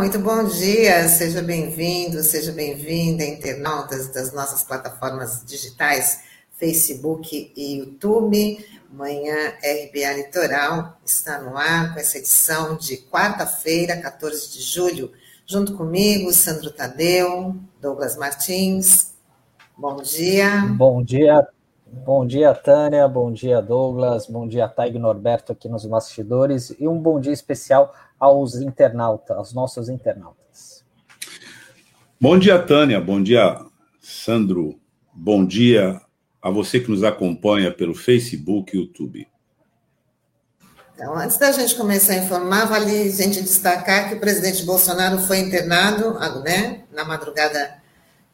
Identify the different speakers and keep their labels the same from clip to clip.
Speaker 1: Muito bom dia, seja bem-vindo, seja bem-vinda, internautas das nossas plataformas digitais, Facebook e YouTube. Manhã RBA Litoral está no ar com essa edição de quarta-feira, 14 de julho. Junto comigo, Sandro Tadeu, Douglas Martins. Bom dia.
Speaker 2: Bom dia, bom dia, Tânia, bom dia, Douglas, bom dia, Taig Norberto aqui nos bastidores e um bom dia especial aos internautas, aos nossos internautas.
Speaker 3: Bom dia, Tânia. Bom dia, Sandro. Bom dia a você que nos acompanha pelo Facebook e YouTube.
Speaker 1: Então, antes da gente começar a informar, vale a gente destacar que o presidente Bolsonaro foi internado né, na madrugada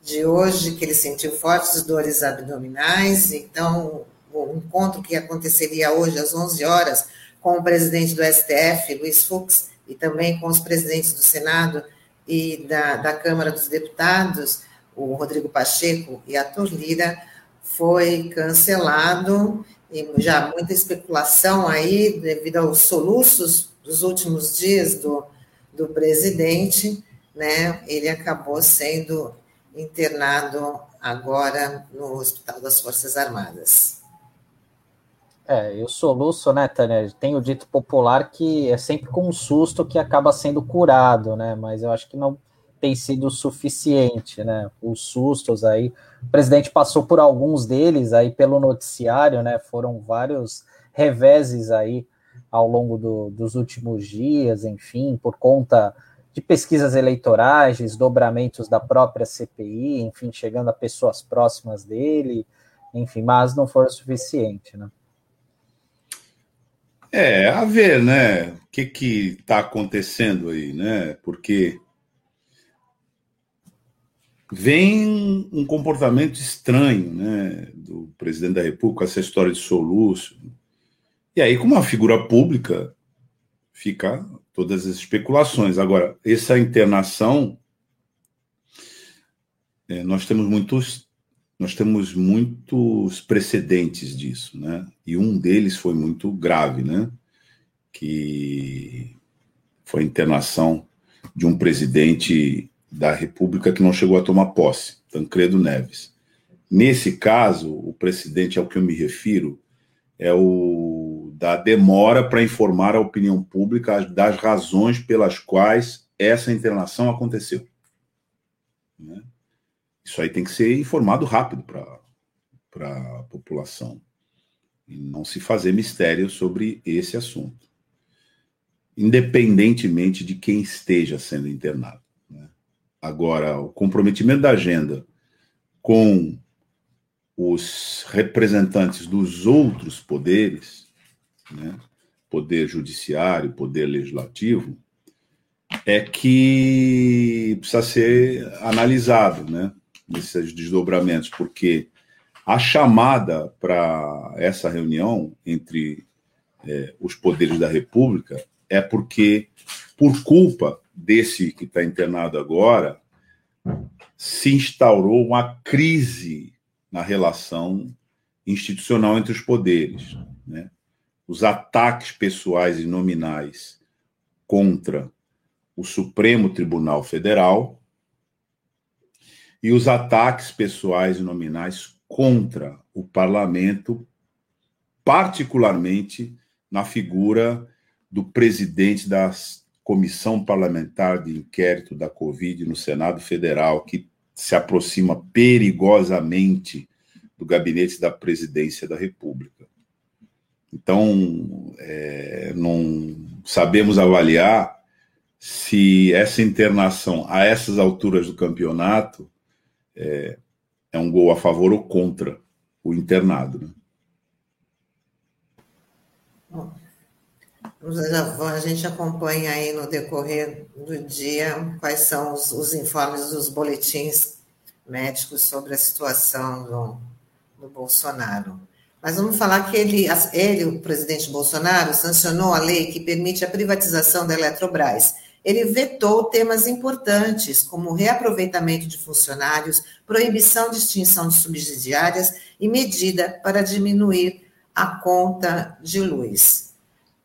Speaker 1: de hoje, que ele sentiu fortes dores abdominais. Então, o encontro que aconteceria hoje às 11 horas com o presidente do STF, Luiz Fux, e também com os presidentes do Senado e da, da Câmara dos Deputados, o Rodrigo Pacheco e a Lira, foi cancelado, e já muita especulação aí, devido aos soluços dos últimos dias do, do presidente, né? Ele acabou sendo internado agora no Hospital das Forças Armadas.
Speaker 2: É, eu soluço, né, Tânia? Tem o dito popular que é sempre com um susto que acaba sendo curado, né? Mas eu acho que não tem sido suficiente, né? Os sustos aí. O presidente passou por alguns deles aí pelo noticiário, né? Foram vários reveses aí ao longo do, dos últimos dias, enfim, por conta de pesquisas eleitorais, desdobramentos da própria CPI, enfim, chegando a pessoas próximas dele, enfim, mas não o suficiente, né?
Speaker 3: É, a ver, né? O que que está acontecendo aí, né? Porque vem um comportamento estranho, né, do presidente da República, essa história de soluço. E aí, como uma figura pública, fica todas as especulações. Agora, essa internação, é, nós temos muitos nós temos muitos precedentes disso, né? E um deles foi muito grave, né? Que foi a internação de um presidente da República que não chegou a tomar posse, Tancredo Neves. Nesse caso, o precedente ao que eu me refiro é o da demora para informar a opinião pública das razões pelas quais essa internação aconteceu. Né? Isso aí tem que ser informado rápido para a população. E não se fazer mistério sobre esse assunto. Independentemente de quem esteja sendo internado. Né? Agora, o comprometimento da agenda com os representantes dos outros poderes, né? poder judiciário, poder legislativo, é que precisa ser analisado, né? Nesses desdobramentos, porque a chamada para essa reunião entre é, os poderes da República é porque, por culpa desse que está internado agora, se instaurou uma crise na relação institucional entre os poderes. Né? Os ataques pessoais e nominais contra o Supremo Tribunal Federal e os ataques pessoais e nominais contra o parlamento, particularmente na figura do presidente da Comissão Parlamentar de Inquérito da Covid no Senado Federal, que se aproxima perigosamente do gabinete da presidência da República. Então, é, não sabemos avaliar se essa internação a essas alturas do campeonato é, é um gol a favor ou contra o internado. Né?
Speaker 1: A gente acompanha aí no decorrer do dia quais são os, os informes dos boletins médicos sobre a situação do, do Bolsonaro. Mas vamos falar que ele, ele, o presidente Bolsonaro, sancionou a lei que permite a privatização da Eletrobras ele vetou temas importantes, como reaproveitamento de funcionários, proibição de extinção de subsidiárias e medida para diminuir a conta de luz.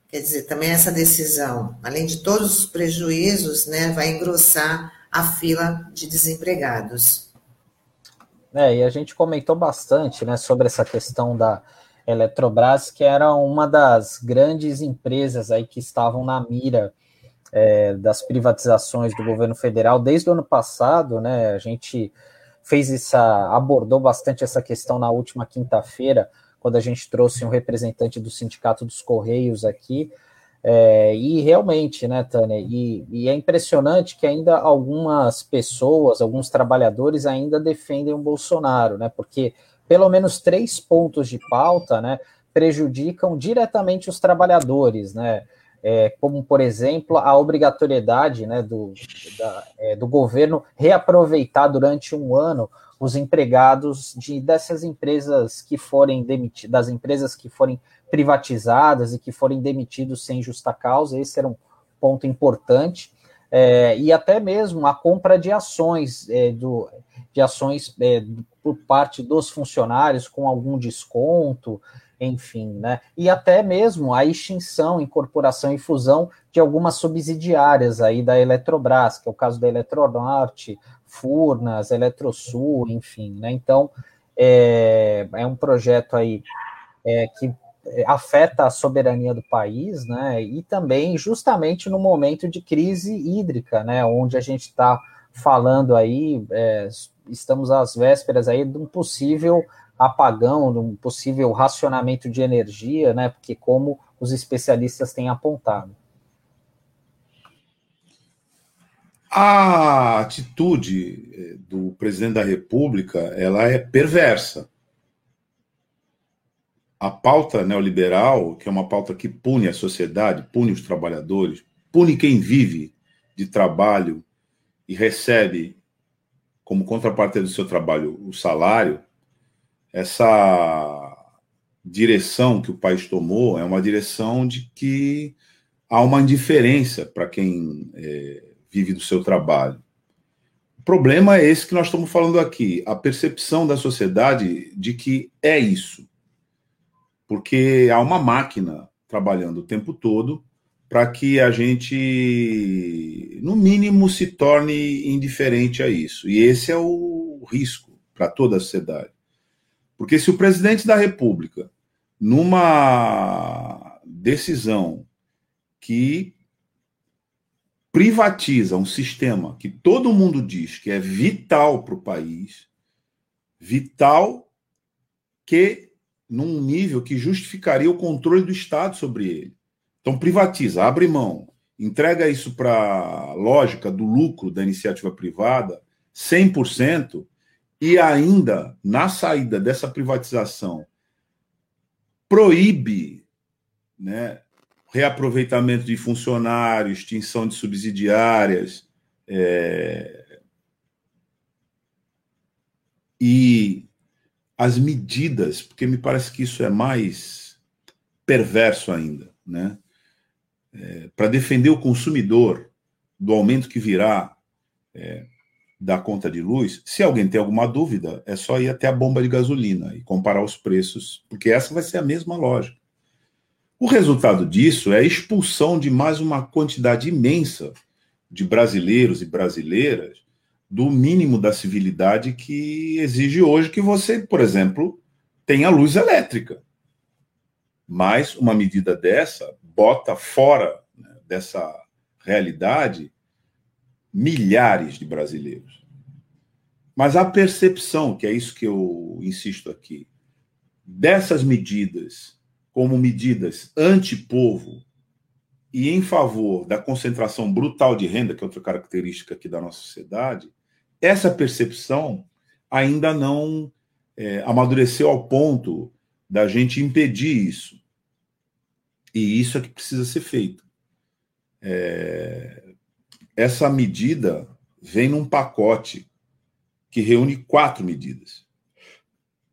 Speaker 1: Quer dizer, também essa decisão, além de todos os prejuízos, né, vai engrossar a fila de desempregados.
Speaker 2: É, e a gente comentou bastante né, sobre essa questão da Eletrobras, que era uma das grandes empresas aí que estavam na mira é, das privatizações do governo federal desde o ano passado, né? A gente fez essa, abordou bastante essa questão na última quinta-feira, quando a gente trouxe um representante do Sindicato dos Correios aqui. É, e realmente, né, Tânia? E, e, é impressionante que ainda algumas pessoas, alguns trabalhadores ainda defendem o Bolsonaro, né? Porque pelo menos três pontos de pauta, né, prejudicam diretamente os trabalhadores, né? É, como, por exemplo, a obrigatoriedade né, do, da, é, do governo reaproveitar durante um ano os empregados de, dessas empresas que forem demitidas, das empresas que forem privatizadas e que forem demitidos sem justa causa, esse era um ponto importante. É, e até mesmo a compra de ações é, do, de ações é, por parte dos funcionários com algum desconto, enfim, né? E até mesmo a extinção, incorporação e fusão de algumas subsidiárias aí da Eletrobras, que é o caso da Eletronorte, Furnas, Eletrosul, enfim, né? Então, é, é um projeto aí é, que afeta a soberania do país, né? E também justamente no momento de crise hídrica, né? Onde a gente está falando aí, é, estamos às vésperas aí de um possível apagão, de um possível racionamento de energia, né? Porque como os especialistas têm apontado.
Speaker 3: A atitude eh, do presidente da República, ela é perversa. A pauta neoliberal, que é uma pauta que pune a sociedade, pune os trabalhadores, pune quem vive de trabalho e recebe como contrapartida do seu trabalho o salário, essa direção que o país tomou é uma direção de que há uma indiferença para quem é, vive do seu trabalho. O problema é esse que nós estamos falando aqui, a percepção da sociedade de que é isso. Porque há uma máquina trabalhando o tempo todo para que a gente, no mínimo, se torne indiferente a isso. E esse é o risco para toda a sociedade. Porque se o presidente da República, numa decisão que privatiza um sistema que todo mundo diz que é vital para o país, vital que num nível que justificaria o controle do Estado sobre ele. Então privatiza, abre mão, entrega isso para a lógica do lucro da iniciativa privada, 100%, e ainda, na saída dessa privatização, proíbe né, reaproveitamento de funcionários, extinção de subsidiárias, é, e as medidas, porque me parece que isso é mais perverso ainda, né? É, para defender o consumidor do aumento que virá é, da conta de luz, se alguém tem alguma dúvida, é só ir até a bomba de gasolina e comparar os preços, porque essa vai ser a mesma lógica. O resultado disso é a expulsão de mais uma quantidade imensa de brasileiros e brasileiras do mínimo da civilidade que exige hoje que você, por exemplo, tenha luz elétrica. Mas uma medida dessa bota fora né, dessa realidade milhares de brasileiros. Mas a percepção, que é isso que eu insisto aqui, dessas medidas como medidas anti-povo e em favor da concentração brutal de renda, que é outra característica aqui da nossa sociedade, essa percepção ainda não é, amadureceu ao ponto da gente impedir isso. E isso é que precisa ser feito. É, essa medida vem num pacote que reúne quatro medidas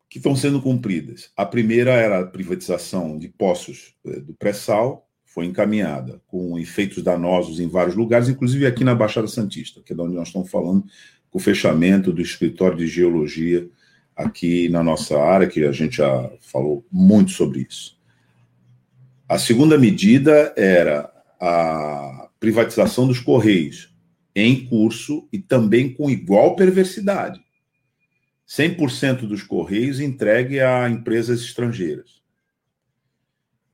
Speaker 3: que estão sendo cumpridas. A primeira era a privatização de poços eh, do pré-sal, foi encaminhada com efeitos danosos em vários lugares, inclusive aqui na Baixada Santista, que é de onde nós estamos falando, com o fechamento do escritório de geologia aqui na nossa área, que a gente já falou muito sobre isso. A segunda medida era a privatização dos Correios, em curso e também com igual perversidade. 100% dos Correios entregue a empresas estrangeiras.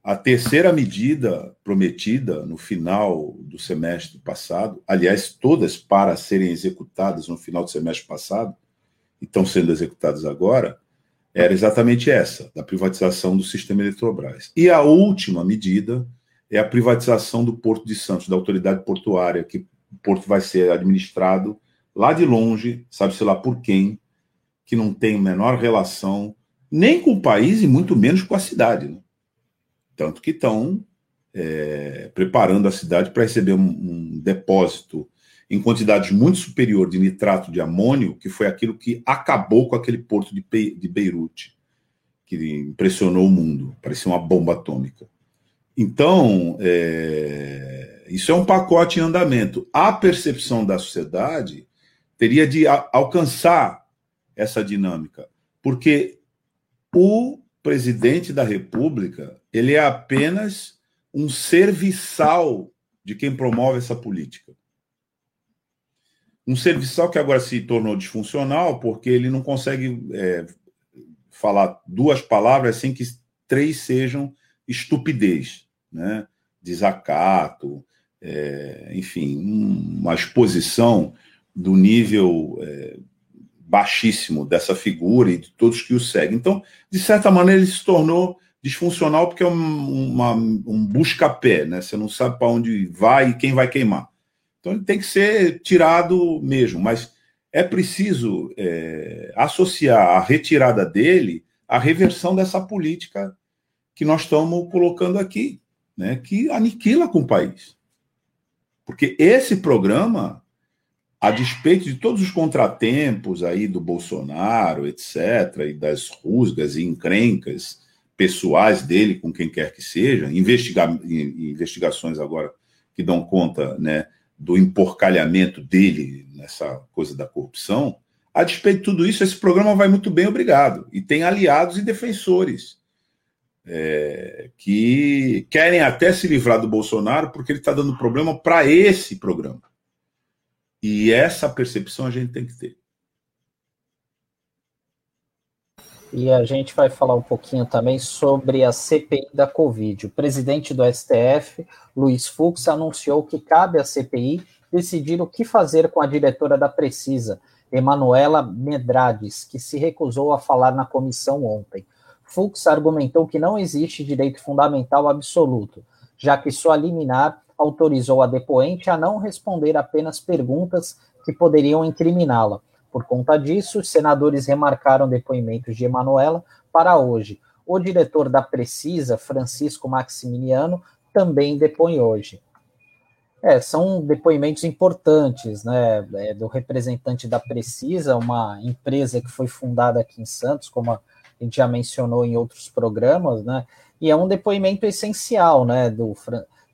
Speaker 3: A terceira medida prometida no final do semestre passado, aliás, todas para serem executadas no final do semestre passado, e estão sendo executadas agora, era exatamente essa, da privatização do sistema Eletrobras. E a última medida é a privatização do Porto de Santos, da autoridade portuária, que o porto vai ser administrado lá de longe, sabe-se lá por quem, que não tem menor relação nem com o país e muito menos com a cidade. Né? Tanto que estão é, preparando a cidade para receber um, um, depósito em quantidades muito superior de nitrato de amônio, que foi aquilo que acabou com aquele porto de, de Beirute, que impressionou o mundo, parecia uma bomba atômica. Então, é, isso é um pacote em andamento. A percepção da sociedade teria de alcançar essa dinâmica, porque o presidente da República ele é apenas um serviçal de quem promove essa política. Um serviçal que agora se tornou disfuncional porque ele não consegue é, falar duas palavras sem que três sejam estupidez, né? desacato, é, enfim, uma exposição do nível é, baixíssimo dessa figura e de todos que o seguem. Então, de certa maneira, ele se tornou disfuncional porque é um, uma, um busca-pé, né? Você não sabe para onde vai e quem vai queimar. Então, ele tem que ser tirado mesmo, mas é preciso é, associar a retirada dele à reversão dessa política que nós estamos colocando aqui, né? Que aniquila com o país. Porque esse programa a despeito de todos os contratempos aí do Bolsonaro, etc., e das rusgas e encrencas pessoais dele com quem quer que seja, investiga investigações agora que dão conta né, do emporcalhamento dele nessa coisa da corrupção, a despeito de tudo isso, esse programa vai muito bem, obrigado. E tem aliados e defensores é, que querem até se livrar do Bolsonaro porque ele está dando problema para esse programa. E essa percepção a gente tem que ter.
Speaker 2: E a gente vai falar um pouquinho também sobre a CPI da Covid. O presidente do STF, Luiz Fux, anunciou que cabe à CPI decidir o que fazer com a diretora da Precisa, Emanuela Medrades, que se recusou a falar na comissão ontem. Fux argumentou que não existe direito fundamental absoluto, já que sua liminar autorizou a depoente a não responder apenas perguntas que poderiam incriminá-la. Por conta disso, os senadores remarcaram depoimentos de Emanuela para hoje. O diretor da Precisa, Francisco Maximiliano, também depõe hoje. É, são depoimentos importantes, né, é, do representante da Precisa, uma empresa que foi fundada aqui em Santos, como a gente já mencionou em outros programas, né, e é um depoimento essencial, né, do,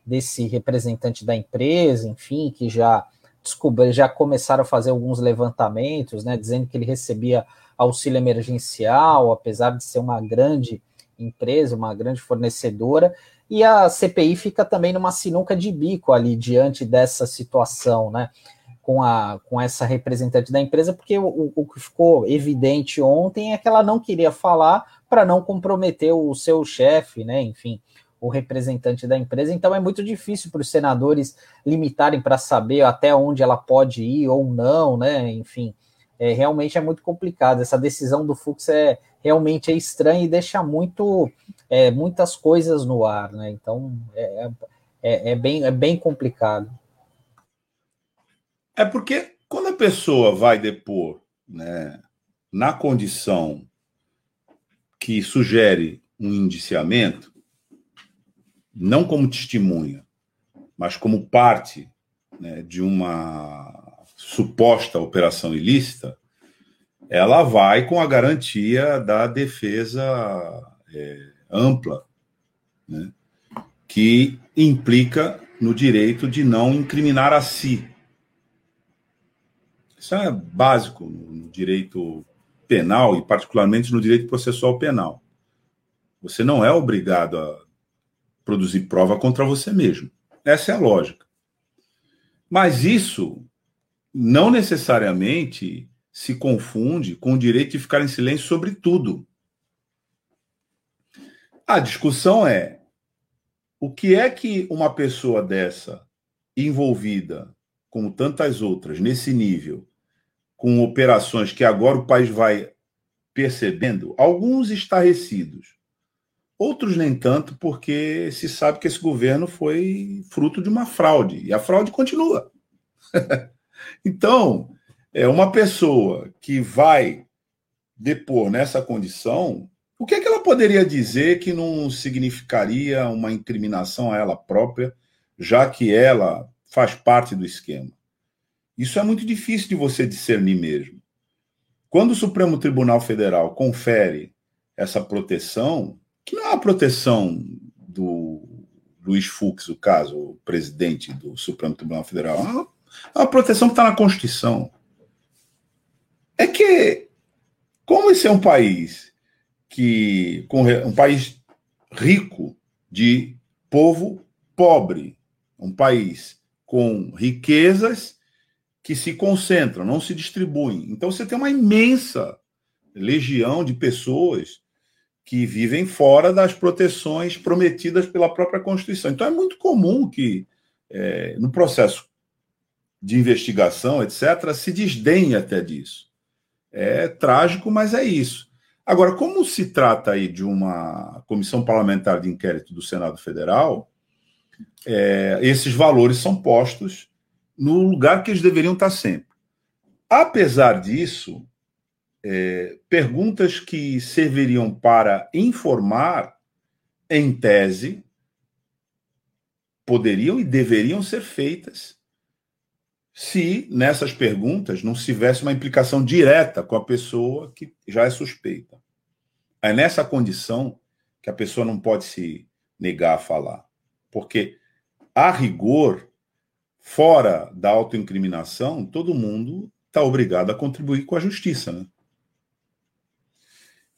Speaker 2: desse representante da empresa, enfim, que já descobriu, já começaram a fazer alguns levantamentos, né, dizendo que ele recebia auxílio emergencial, apesar de ser uma grande empresa, uma grande fornecedora, e a CPI fica também numa sinuca de bico ali diante dessa situação, né? Com, a, com essa representante da empresa, porque o, o que ficou evidente ontem é que ela não queria falar para não comprometer o seu chefe, né? Enfim, o representante da empresa, então é muito difícil para os senadores limitarem para saber até onde ela pode ir ou não, né? Enfim, é, realmente é muito complicado. Essa decisão do Fux é realmente é estranha e deixa muito é, muitas coisas no ar, né? Então é, é, é, bem, é bem complicado.
Speaker 3: É porque quando a pessoa vai depor né, na condição que sugere um indiciamento, não como testemunha, mas como parte né, de uma suposta operação ilícita, ela vai com a garantia da defesa é, ampla, né, que implica no direito de não incriminar a si. Isso é básico no direito penal e, particularmente, no direito processual penal. Você não é obrigado a produzir prova contra você mesmo. Essa é a lógica. Mas isso não necessariamente se confunde com o direito de ficar em silêncio sobre tudo. A discussão é o que é que uma pessoa dessa envolvida, como tantas outras, nesse nível, com operações que agora o país vai percebendo, alguns estarrecidos, outros nem tanto, porque se sabe que esse governo foi fruto de uma fraude, e a fraude continua. então, é uma pessoa que vai depor nessa condição, o que, é que ela poderia dizer que não significaria uma incriminação a ela própria, já que ela faz parte do esquema? Isso é muito difícil de você discernir mesmo. Quando o Supremo Tribunal Federal confere essa proteção, que não é a proteção do Luiz Fux, o caso, o presidente do Supremo Tribunal Federal, é uma, é uma proteção que está na Constituição. É que, como esse é um país que um país rico de povo pobre, um país com riquezas que se concentram, não se distribuem. Então você tem uma imensa legião de pessoas que vivem fora das proteções prometidas pela própria Constituição. Então é muito comum que é, no processo de investigação, etc., se desdenhe até disso. É trágico, mas é isso. Agora, como se trata aí de uma comissão parlamentar de inquérito do Senado Federal, é, esses valores são postos no lugar que eles deveriam estar sempre. Apesar disso, é, perguntas que serviriam para informar, em tese, poderiam e deveriam ser feitas se nessas perguntas não se tivesse uma implicação direta com a pessoa que já é suspeita. É nessa condição que a pessoa não pode se negar a falar. Porque, a rigor, fora da autoincriminação, todo mundo está obrigado a contribuir com a justiça. Né?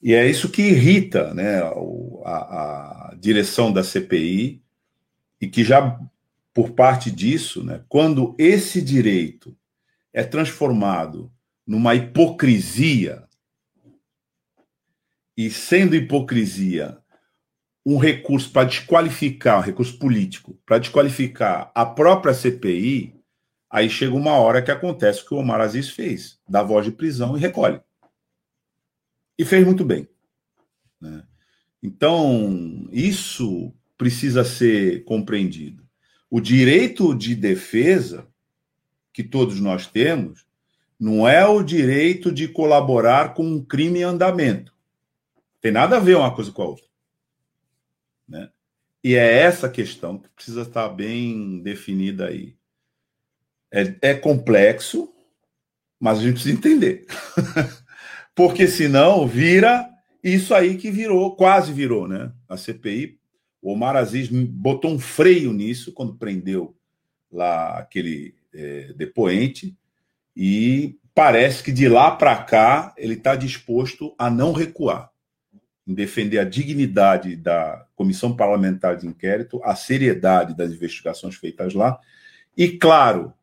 Speaker 3: E é isso que irrita né, a, a direção da CPI, e que já por parte disso, né, quando esse direito é transformado numa hipocrisia, e sendo hipocrisia um recurso para desqualificar, um recurso político, para desqualificar a própria CPI, aí chega uma hora que acontece o que o Omar Aziz fez, dá voz de prisão e recolhe. E fez muito bem. Né? Então, isso precisa ser compreendido. O direito de defesa que todos nós temos não é o direito de colaborar com um crime em andamento. Tem nada a ver uma coisa com a outra. E é essa questão que precisa estar bem definida aí. É, é complexo, mas a gente precisa entender. Porque senão vira isso aí que virou, quase virou, né? A CPI, o Omar Aziz botou um freio nisso quando prendeu lá aquele é, depoente e parece que de lá para cá ele está disposto a não recuar em defender a dignidade da comissão parlamentar de inquérito, a seriedade das investigações feitas lá. E, claro,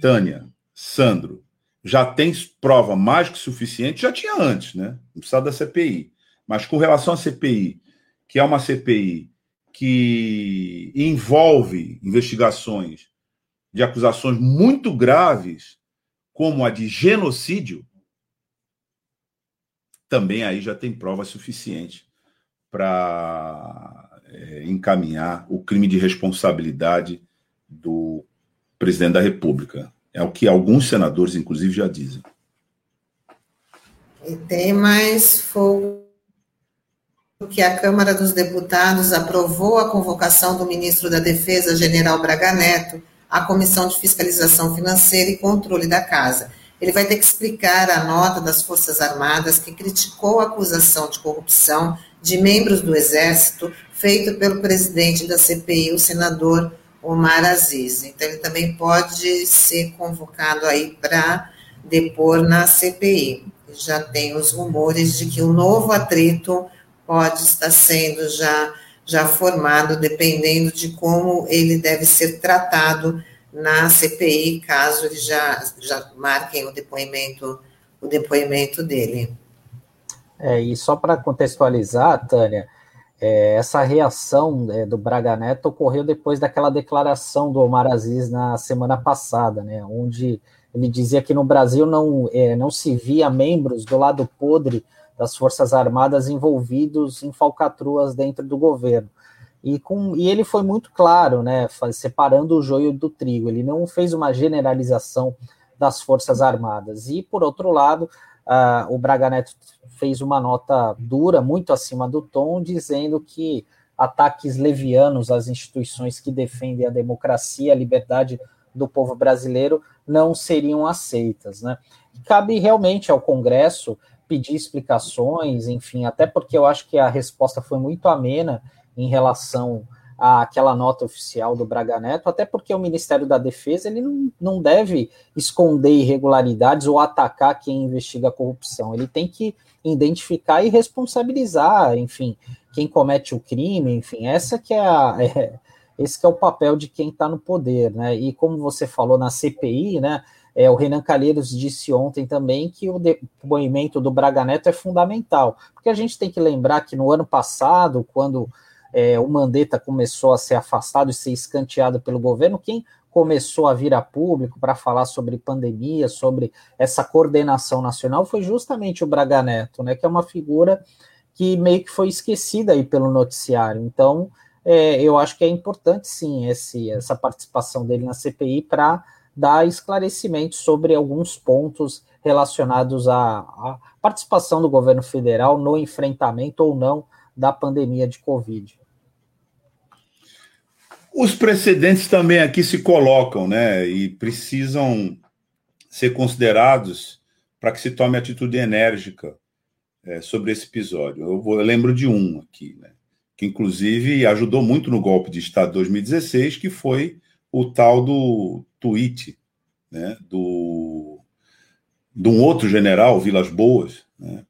Speaker 3: Tânia, Sandro, já tem prova mais que suficiente, já tinha antes, né? Não precisa da CPI. Mas com relação à CPI, que é uma CPI que envolve investigações de acusações muito graves, como a de genocídio, também aí já tem prova suficiente para é, encaminhar o crime de responsabilidade do presidente da República. É o que alguns senadores, inclusive, já dizem.
Speaker 1: E tem mais fogo que a Câmara dos Deputados aprovou a convocação do ministro da Defesa, general Braga Neto, à Comissão de Fiscalização Financeira e Controle da Casa. Ele vai ter que explicar a nota das Forças Armadas que criticou a acusação de corrupção de membros do Exército feita pelo presidente da CPI, o senador Omar Aziz. Então, ele também pode ser convocado aí para depor na CPI. Já tem os rumores de que um novo atrito pode estar sendo já já formado, dependendo de como ele deve ser tratado na CPI, caso eles já, já marquem o depoimento, o depoimento dele.
Speaker 2: É, e só para contextualizar, Tânia, é, essa reação é, do Braga Neto ocorreu depois daquela declaração do Omar Aziz na semana passada, né, onde ele dizia que no Brasil não, é, não se via membros do lado podre das Forças Armadas envolvidos em falcatruas dentro do governo. E, com, e ele foi muito claro, né, separando o joio do trigo. Ele não fez uma generalização das Forças Armadas. E, por outro lado, uh, o Braga Neto fez uma nota dura, muito acima do tom, dizendo que ataques levianos às instituições que defendem a democracia, a liberdade do povo brasileiro não seriam aceitas. Né? Cabe realmente ao Congresso pedir explicações, enfim, até porque eu acho que a resposta foi muito amena em relação àquela nota oficial do Braga Neto, até porque o Ministério da Defesa ele não, não deve esconder irregularidades ou atacar quem investiga a corrupção. Ele tem que identificar e responsabilizar, enfim, quem comete o crime, enfim, essa que é a, é, esse que é o papel de quem está no poder, né? E como você falou na CPI, né? É, o Renan Calheiros disse ontem também que o depoimento do Braga Neto é fundamental, porque a gente tem que lembrar que no ano passado, quando é, o Mandetta começou a ser afastado e ser escanteado pelo governo, quem começou a vir a público para falar sobre pandemia, sobre essa coordenação nacional, foi justamente o Braga Neto, né, que é uma figura que meio que foi esquecida aí pelo noticiário. Então, é, eu acho que é importante sim esse, essa participação dele na CPI para dar esclarecimento sobre alguns pontos relacionados à, à, participação do governo federal no enfrentamento ou não da pandemia de Covid.
Speaker 3: Os precedentes também aqui se colocam, né, e precisam ser considerados para que se tome atitude enérgica é, sobre esse episódio. Eu, vou, eu lembro de um aqui, né, que inclusive ajudou muito no golpe de Estado de 2016, que foi o tal do tweet né, do, de um outro general, Vilas Boas, né,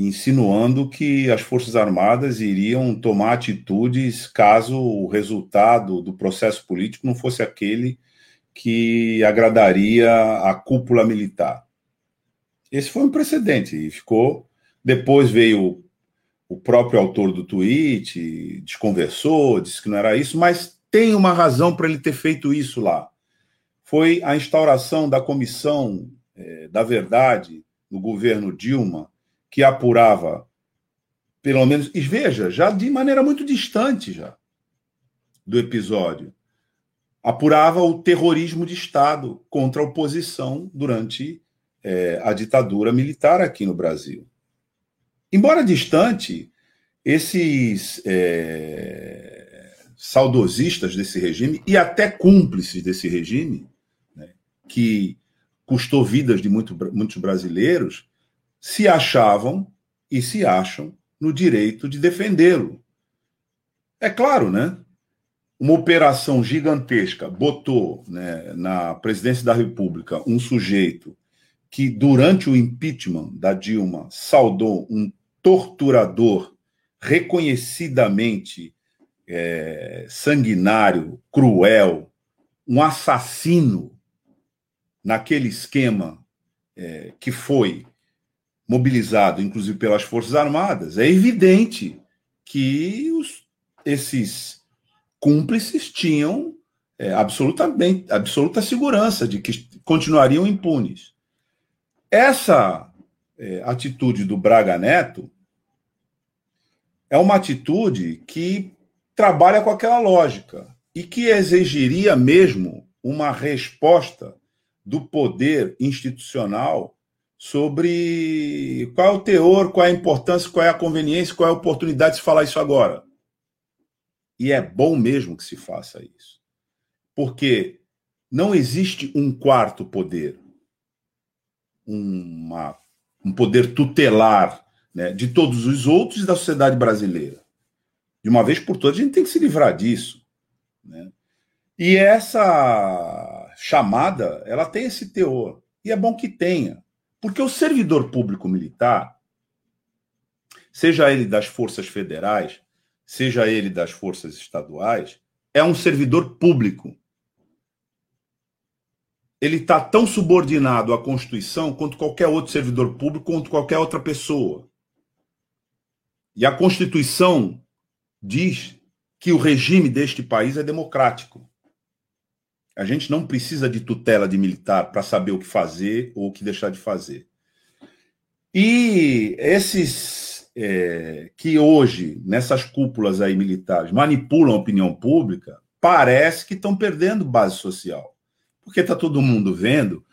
Speaker 3: insinuando que as Forças Armadas iriam tomar atitudes caso o resultado do processo político não fosse aquele que agradaria a cúpula militar. Esse foi um precedente e ficou. Depois veio o próprio autor do tweet, desconversou, disse que não era isso, mas tem uma razão para ele ter feito isso lá. Foi a instauração da Comissão é, da Verdade no governo Dilma, que apurava, pelo menos, e veja, já de maneira muito distante já do episódio, apurava o terrorismo de Estado contra a oposição durante é, a ditadura militar aqui no Brasil. Embora distante, esses é, saudosistas desse regime e até cúmplices desse regime, né, que custou vidas de muito, muitos brasileiros, se achavam e se acham no direito de defendê-lo. É claro, né? Uma operação gigantesca botou né, na presidência da República um sujeito que, durante o impeachment da Dilma, saudou um torturador reconhecidamente é, sanguinário, cruel, um assassino naquele esquema é, que foi mobilizado, inclusive pelas Forças Armadas, é evidente que os, esses cúmplices tinham é, absolutamente absoluta segurança de que continuariam impunes. Essa é, atitude do Braga Neto é uma atitude que trabalha com aquela lógica e que exigiria mesmo uma resposta do poder institucional sobre qual é o teor, qual é a importância, qual é a conveniência, qual é a oportunidade de se falar isso agora. E é bom mesmo que se faça isso. Porque não existe um quarto poder, uma, um poder tutelar né, de todos os outros da sociedade brasileira. De uma vez por todas, a gente tem que se livrar disso. Né? E essa chamada, ela tem esse teor. E é bom que tenha. Porque o servidor público militar, seja ele das forças federais, seja ele das forças estaduais, é um servidor público. Ele está tão subordinado à Constituição quanto qualquer outro servidor público, quanto qualquer outra pessoa. E a Constituição diz que o regime deste país é democrático. A gente não precisa de tutela de militar para saber o que fazer ou o que deixar de fazer. E esses é, que hoje, nessas cúpulas aí militares, manipulam a opinião pública, parece que estão perdendo base social. Porque está todo mundo vendo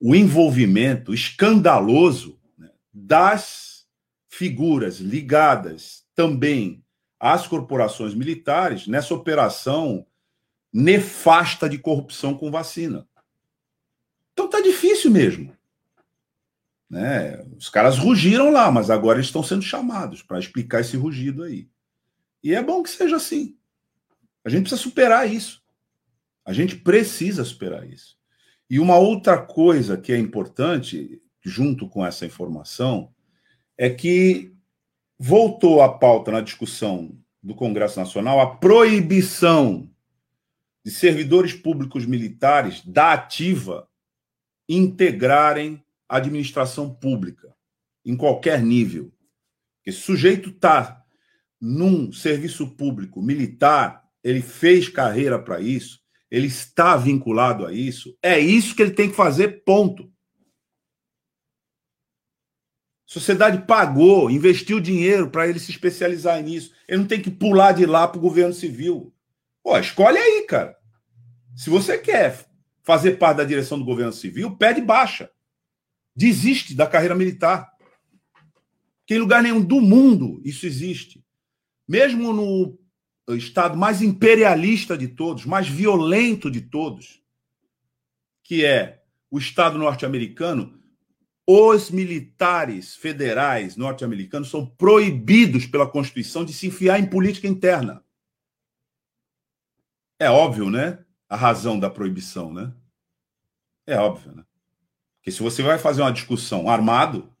Speaker 3: o envolvimento escandaloso né, das figuras ligadas também às corporações militares nessa operação nefasta de corrupção com vacina. Então tá difícil mesmo. Né? Os caras rugiram lá, mas agora eles estão sendo chamados para explicar esse rugido aí. E é bom que seja assim. A gente precisa superar isso. A gente precisa superar isso. E uma outra coisa que é importante, junto com essa informação, é que voltou à pauta na discussão do Congresso Nacional a proibição de servidores públicos militares da ativa integrarem a administração pública em qualquer nível. Esse sujeito está num serviço público militar, ele fez carreira para isso, ele está vinculado a isso, é isso que ele tem que fazer, ponto. A sociedade pagou, investiu dinheiro para ele se especializar nisso. Ele não tem que pular de lá para o governo civil. Pô, escolhe aí, cara. Se você quer fazer parte da direção do governo civil, pede baixa. Desiste da carreira militar. Que em lugar nenhum do mundo isso existe. Mesmo no estado mais imperialista de todos, mais violento de todos, que é o estado norte-americano, os militares federais norte-americanos são proibidos pela Constituição de se enfiar em política interna. É óbvio, né? A razão da proibição, né? É óbvio, né? Porque se você vai fazer uma discussão armado,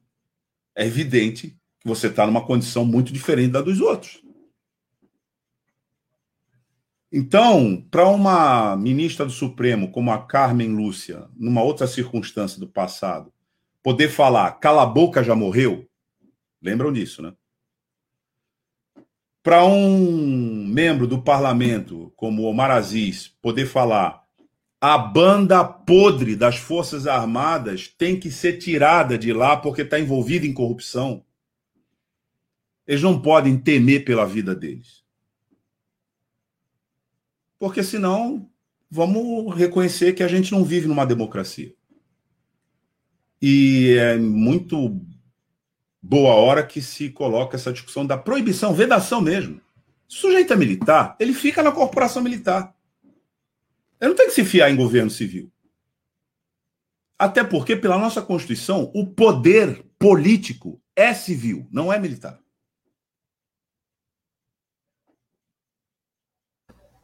Speaker 3: é evidente que você está numa condição muito diferente da dos outros. Então, para uma ministra do Supremo como a Carmen Lúcia, numa outra circunstância do passado, poder falar cala a boca já morreu, lembram disso, né? Para um membro do parlamento como Omar Aziz poder falar a banda podre das Forças Armadas tem que ser tirada de lá porque está envolvida em corrupção. Eles não podem temer pela vida deles. Porque senão vamos reconhecer que a gente não vive numa democracia. E é muito boa hora que se coloca essa discussão da proibição, vedação mesmo. Sujeito é militar, ele fica na corporação militar. Ele não tem que se fiar em governo civil. Até porque, pela nossa Constituição, o poder político é civil, não é militar.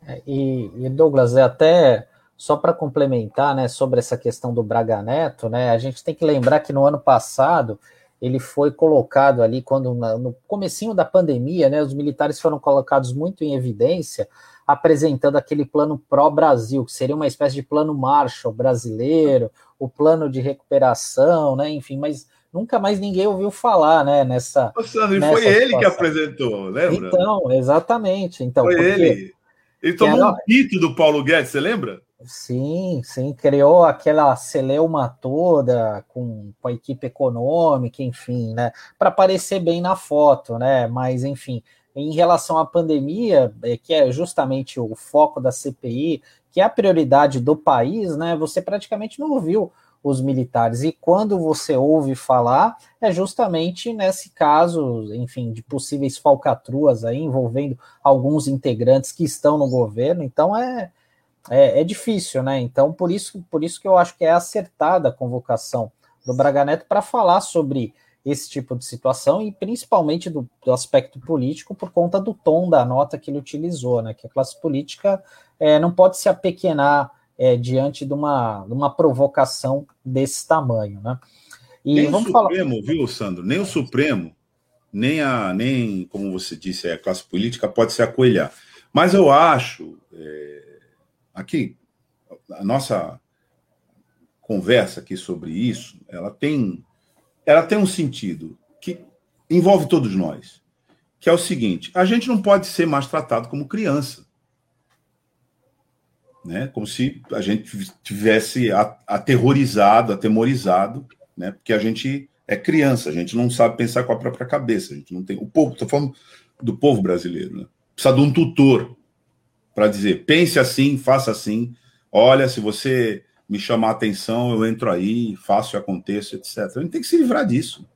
Speaker 2: É, e, e, Douglas, é até só para complementar, né, sobre essa questão do Braga Neto, né, a gente tem que lembrar que no ano passado ele foi colocado ali quando no comecinho da pandemia, né, os militares foram colocados muito em evidência, apresentando aquele plano pró-Brasil, que seria uma espécie de plano Marshall brasileiro, o plano de recuperação, né, enfim, mas nunca mais ninguém ouviu falar, né, nessa...
Speaker 3: Sandro, nessa foi ele que apresentou, lembra?
Speaker 2: Então, exatamente. Então,
Speaker 3: foi ele. Ele tomou era... um pito do Paulo Guedes, você lembra?
Speaker 2: Sim, sim, criou aquela celeuma toda com, com a equipe econômica, enfim, né, para aparecer bem na foto, né, mas enfim, em relação à pandemia, é, que é justamente o foco da CPI, que é a prioridade do país, né, você praticamente não ouviu os militares, e quando você ouve falar, é justamente nesse caso, enfim, de possíveis falcatruas aí envolvendo alguns integrantes que estão no governo, então é é, é, difícil, né? Então, por isso, por isso que eu acho que é acertada a convocação do Braga Neto para falar sobre esse tipo de situação e principalmente do, do, aspecto político por conta do tom da nota que ele utilizou, né? Que a classe política é, não pode se apequenar é, diante de uma, de uma provocação desse tamanho, né?
Speaker 3: E Nem vamos o Supremo, falar... viu, Sandro? Nem o Supremo nem a nem como você disse a classe política pode se acoelhar. Mas eu acho é, aqui a nossa conversa aqui sobre isso, ela tem ela tem um sentido que envolve todos nós, que é o seguinte: a gente não pode ser mais tratado como criança, né? Como se a gente tivesse aterrorizado, atemorizado, né? Porque a gente é criança, a gente não sabe pensar com a própria cabeça, a gente não tem o povo, estou falando do povo brasileiro, né? Precisa de um tutor para dizer, pense assim, faça assim. Olha, se você me chamar a atenção, eu entro aí, faço e aconteço, etc. A gente tem que se livrar disso.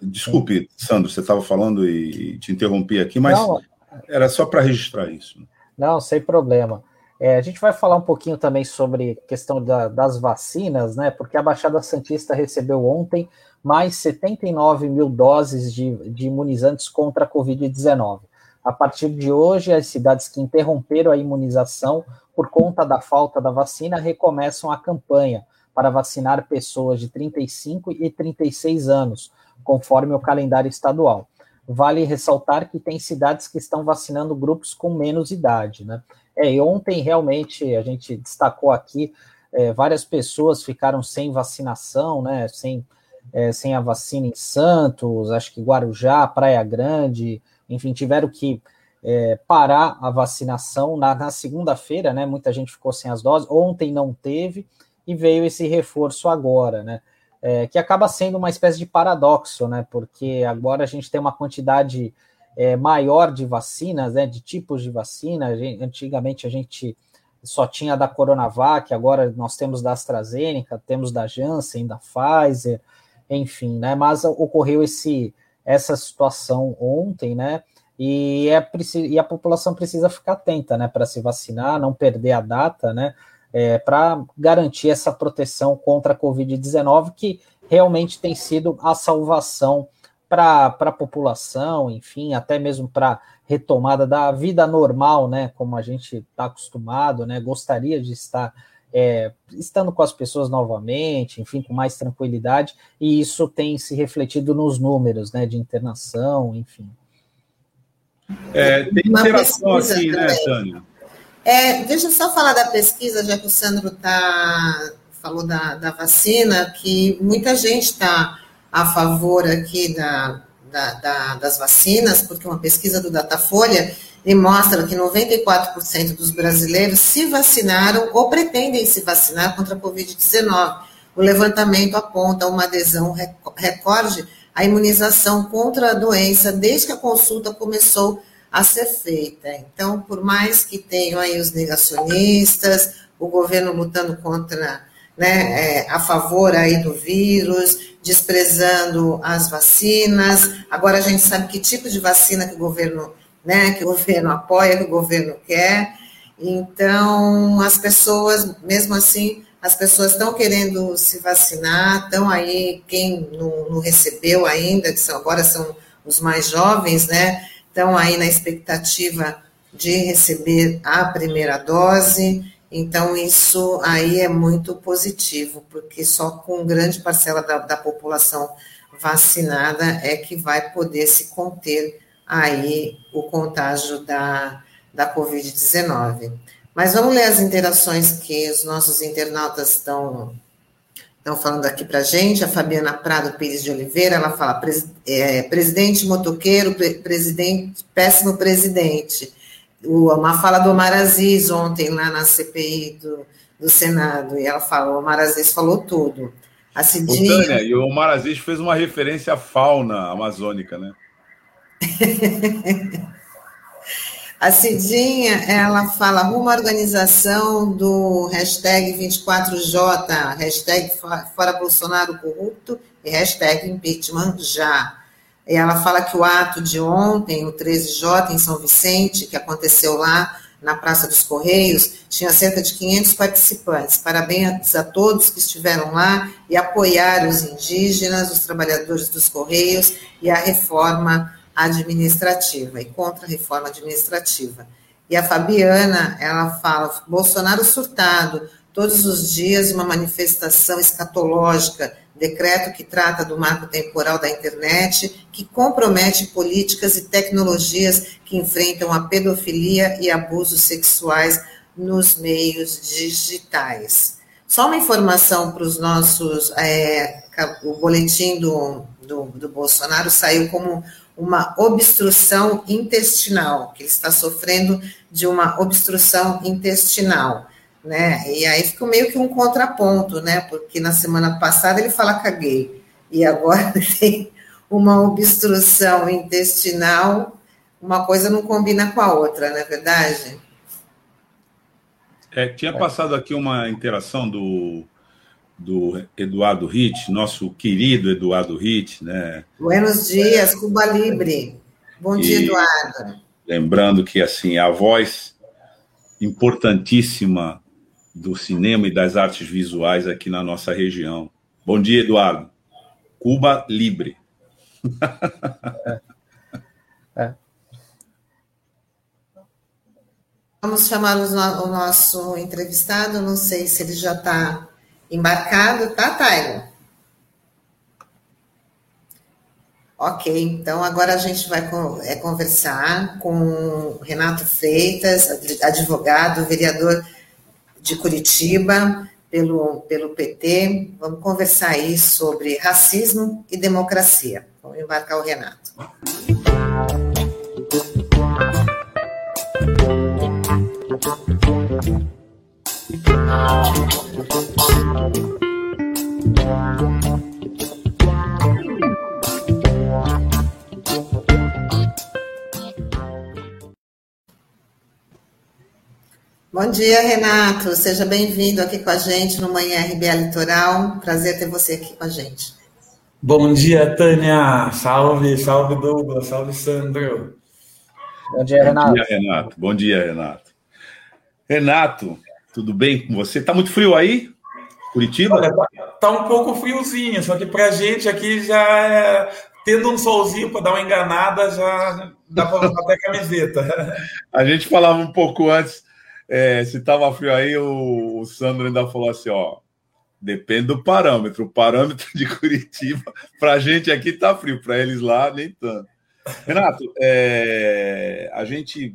Speaker 3: Desculpe, Sandro, você estava falando e te interrompi aqui, mas não, era só para registrar isso.
Speaker 2: Não, sem problema. É, a gente vai falar um pouquinho também sobre a questão da, das vacinas, né? Porque a Baixada Santista recebeu ontem mais 79 mil doses de, de imunizantes contra a Covid-19. A partir de hoje, as cidades que interromperam a imunização por conta da falta da vacina recomeçam a campanha para vacinar pessoas de 35 e 36 anos, conforme o calendário estadual. Vale ressaltar que tem cidades que estão vacinando grupos com menos idade, né? É, e ontem realmente a gente destacou aqui, é, várias pessoas ficaram sem vacinação, né? Sem, é, sem a vacina em Santos, acho que Guarujá, Praia Grande, enfim, tiveram que é, parar a vacinação na, na segunda-feira, né? Muita gente ficou sem as doses, ontem não teve, e veio esse reforço agora, né? É, que acaba sendo uma espécie de paradoxo, né? Porque agora a gente tem uma quantidade é, maior de vacinas, né, de tipos de vacina. A gente, antigamente a gente só tinha da Coronavac, agora nós temos da AstraZeneca, temos da Janssen, da Pfizer, enfim, né? Mas ocorreu esse, essa situação ontem, né? E, é, e a população precisa ficar atenta, né, para se vacinar, não perder a data, né, é, para garantir essa proteção contra a Covid-19, que realmente tem sido a salvação para a população, enfim, até mesmo para retomada da vida normal, né, como a gente está acostumado, né, gostaria de estar é, estando com as pessoas novamente, enfim, com mais tranquilidade, e isso tem se refletido nos números, né, de internação, enfim.
Speaker 3: É, tem interação aqui, né, Tânia?
Speaker 1: É, deixa eu só falar da pesquisa, já que o Sandro tá, falou da, da vacina, que muita gente está a favor aqui da, da, da, das vacinas, porque uma pesquisa do Datafolha mostra que 94% dos brasileiros se vacinaram ou pretendem se vacinar contra a Covid-19. O levantamento aponta uma adesão recorde à imunização contra a doença desde que a consulta começou a ser feita. Então, por mais que tenham aí os negacionistas, o governo lutando contra, né, é, a favor aí do vírus, desprezando as vacinas. Agora a gente sabe que tipo de vacina que o governo, né, que o governo apoia, que o governo quer. Então, as pessoas, mesmo assim, as pessoas estão querendo se vacinar, estão aí, quem não, não recebeu ainda, que são, agora são os mais jovens, né, estão aí na expectativa de receber a primeira dose. Então, isso aí é muito positivo, porque só com grande parcela da, da população vacinada é que vai poder se conter aí o contágio da, da Covid-19. Mas vamos ler as interações que os nossos internautas estão, estão falando aqui para a gente. A Fabiana Prado Pires de Oliveira, ela fala, é, presidente motoqueiro, presidente, péssimo presidente uma fala do Omar Aziz ontem lá na CPI do, do Senado, e ela falou, o Omar Aziz falou tudo.
Speaker 3: A Cidinha... Tânia, e o Omar Aziz fez uma referência à fauna amazônica, né?
Speaker 1: A Cidinha, ela fala rumo à organização do hashtag 24J, hashtag fora Bolsonaro corrupto e hashtag impeachment já. E ela fala que o ato de ontem, o 13J em São Vicente, que aconteceu lá na Praça dos Correios, tinha cerca de 500 participantes. Parabéns a todos que estiveram lá e apoiaram os indígenas, os trabalhadores dos Correios e a reforma administrativa, e contra a reforma administrativa. E a Fabiana, ela fala, Bolsonaro surtado, todos os dias uma manifestação escatológica decreto que trata do marco temporal da internet, que compromete políticas e tecnologias que enfrentam a pedofilia e abusos sexuais nos meios digitais. Só uma informação para os nossos. É, o boletim do, do, do Bolsonaro saiu como uma obstrução intestinal, que ele está sofrendo de uma obstrução intestinal né? E aí fica meio que um contraponto, né? Porque na semana passada ele fala caguei, e agora tem uma obstrução intestinal, uma coisa não combina com a outra, não é verdade?
Speaker 3: É, tinha passado aqui uma interação do, do Eduardo Ritt, nosso querido Eduardo Ritt, né?
Speaker 1: Buenos dias, Cuba Libre. Bom e dia, Eduardo.
Speaker 3: Lembrando que assim a voz importantíssima do cinema e das artes visuais aqui na nossa região. Bom dia, Eduardo. Cuba Libre. é.
Speaker 1: É. Vamos chamar o nosso entrevistado, não sei se ele já está embarcado, tá, Tairo? Ok, então agora a gente vai é, conversar com Renato Freitas, advogado, vereador de Curitiba, pelo, pelo PT. Vamos conversar aí sobre racismo e democracia. Vamos embarcar o Renato. Bom dia, Renato. Seja bem-vindo aqui com a gente no Manhã RBA Litoral. Prazer ter você aqui com a gente.
Speaker 4: Bom dia, Tânia. Salve, salve, Douglas. Salve, Sandro.
Speaker 3: Bom dia, Renato. Bom dia, Renato. Bom dia, Renato. Renato, tudo bem com você? Tá muito frio aí? Curitiba? Olha,
Speaker 4: tá, tá um pouco friozinho, só que pra gente aqui já é tendo um solzinho para dar uma enganada, já dá para usar até camiseta.
Speaker 3: A gente falava um pouco antes é, se estava frio aí, o, o Sandro ainda falou assim: ó, depende do parâmetro. O parâmetro de Curitiba, para a gente aqui está frio, para eles lá nem tanto. Renato, é, a gente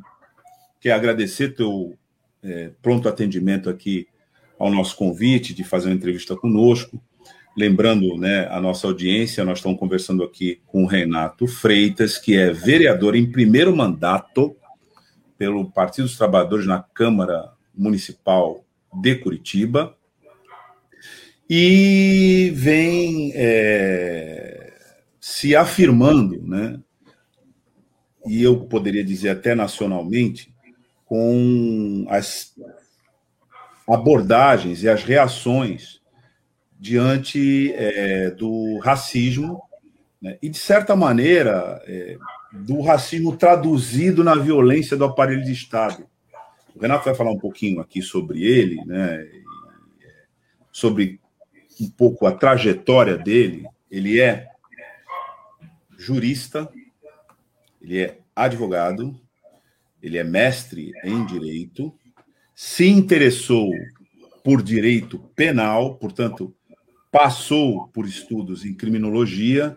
Speaker 3: quer agradecer teu é, pronto atendimento aqui ao nosso convite de fazer uma entrevista conosco. Lembrando né, a nossa audiência, nós estamos conversando aqui com o Renato Freitas, que é vereador em primeiro mandato pelo Partido dos Trabalhadores na Câmara Municipal de Curitiba e vem é, se afirmando, né? E eu poderia dizer até nacionalmente, com as abordagens e as reações diante é, do racismo né? e, de certa maneira, é, do racismo traduzido na violência do aparelho de Estado. O Renato vai falar um pouquinho aqui sobre ele, né? sobre um pouco a trajetória dele. Ele é jurista, ele é advogado, ele é mestre em direito, se interessou por direito penal, portanto, passou por estudos em criminologia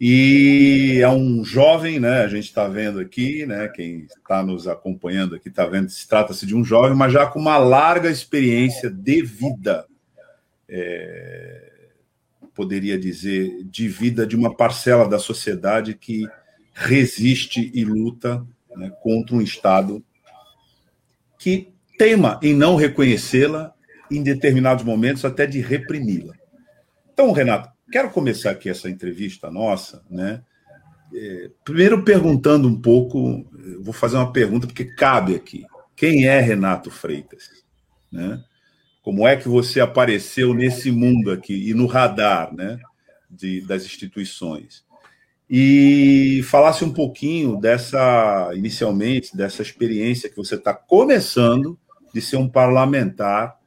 Speaker 3: e é um jovem, né? A gente está vendo aqui, né? Quem está nos acompanhando aqui está vendo, se trata-se de um jovem, mas já com uma larga experiência de vida, é, poderia dizer, de vida de uma parcela da sociedade que resiste e luta né, contra um Estado que teima em não reconhecê-la em determinados momentos, até de reprimi-la. Então, Renato, Quero começar aqui essa entrevista nossa, né? É, primeiro perguntando um pouco, vou fazer uma pergunta porque cabe aqui. Quem é Renato Freitas? Né? Como é que você apareceu nesse mundo aqui e no radar, né, de, das instituições? E falasse um pouquinho dessa, inicialmente, dessa experiência que você está começando de ser um parlamentar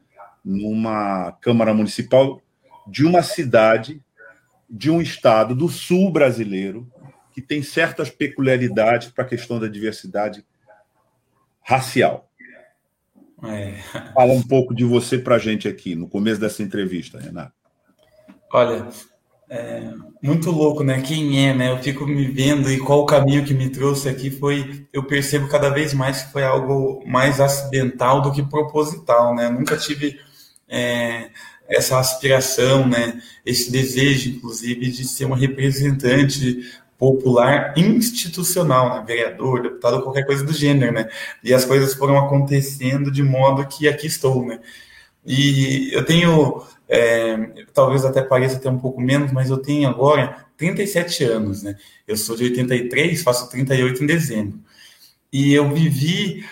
Speaker 3: numa Câmara Municipal de uma cidade de um estado do sul brasileiro que tem certas peculiaridades para a questão da diversidade racial. É. Fala um pouco de você para a gente aqui, no começo dessa entrevista, Renato.
Speaker 4: Olha, é muito louco, né? Quem é, né? Eu fico me vendo e qual o caminho que me trouxe aqui foi. Eu percebo cada vez mais que foi algo mais acidental do que proposital, né? nunca tive é, essa aspiração, né? Esse desejo, inclusive, de ser uma representante popular institucional, né? vereador, deputado, qualquer coisa do gênero, né? E as coisas foram acontecendo de modo que aqui estou, né? E eu tenho, é, talvez até pareça até um pouco menos, mas eu tenho agora 37 anos, né? Eu sou de 83, faço 38 em dezembro. E eu vivi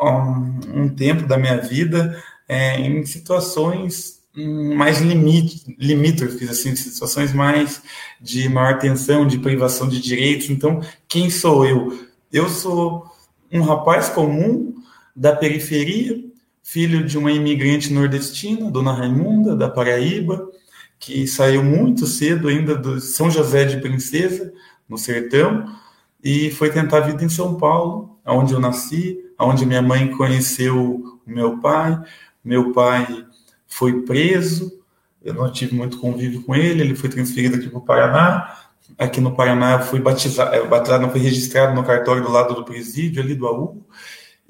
Speaker 4: um, um tempo da minha vida é, em situações mais limite, limítrofes, assim, situações mais de maior tensão, de privação de direitos. Então, quem sou eu? Eu sou um rapaz comum da periferia, filho de uma imigrante nordestina, Dona Raimunda, da Paraíba, que saiu muito cedo ainda do São José de Princesa, no sertão, e foi tentar a vida em São Paulo, onde eu nasci, onde minha mãe conheceu o meu pai. Meu pai foi preso, eu não tive muito convívio com ele, ele foi transferido aqui para o Paraná. Aqui no Paraná eu fui batizado, é, batizado, não fui registrado no cartório do lado do presídio, ali do AU,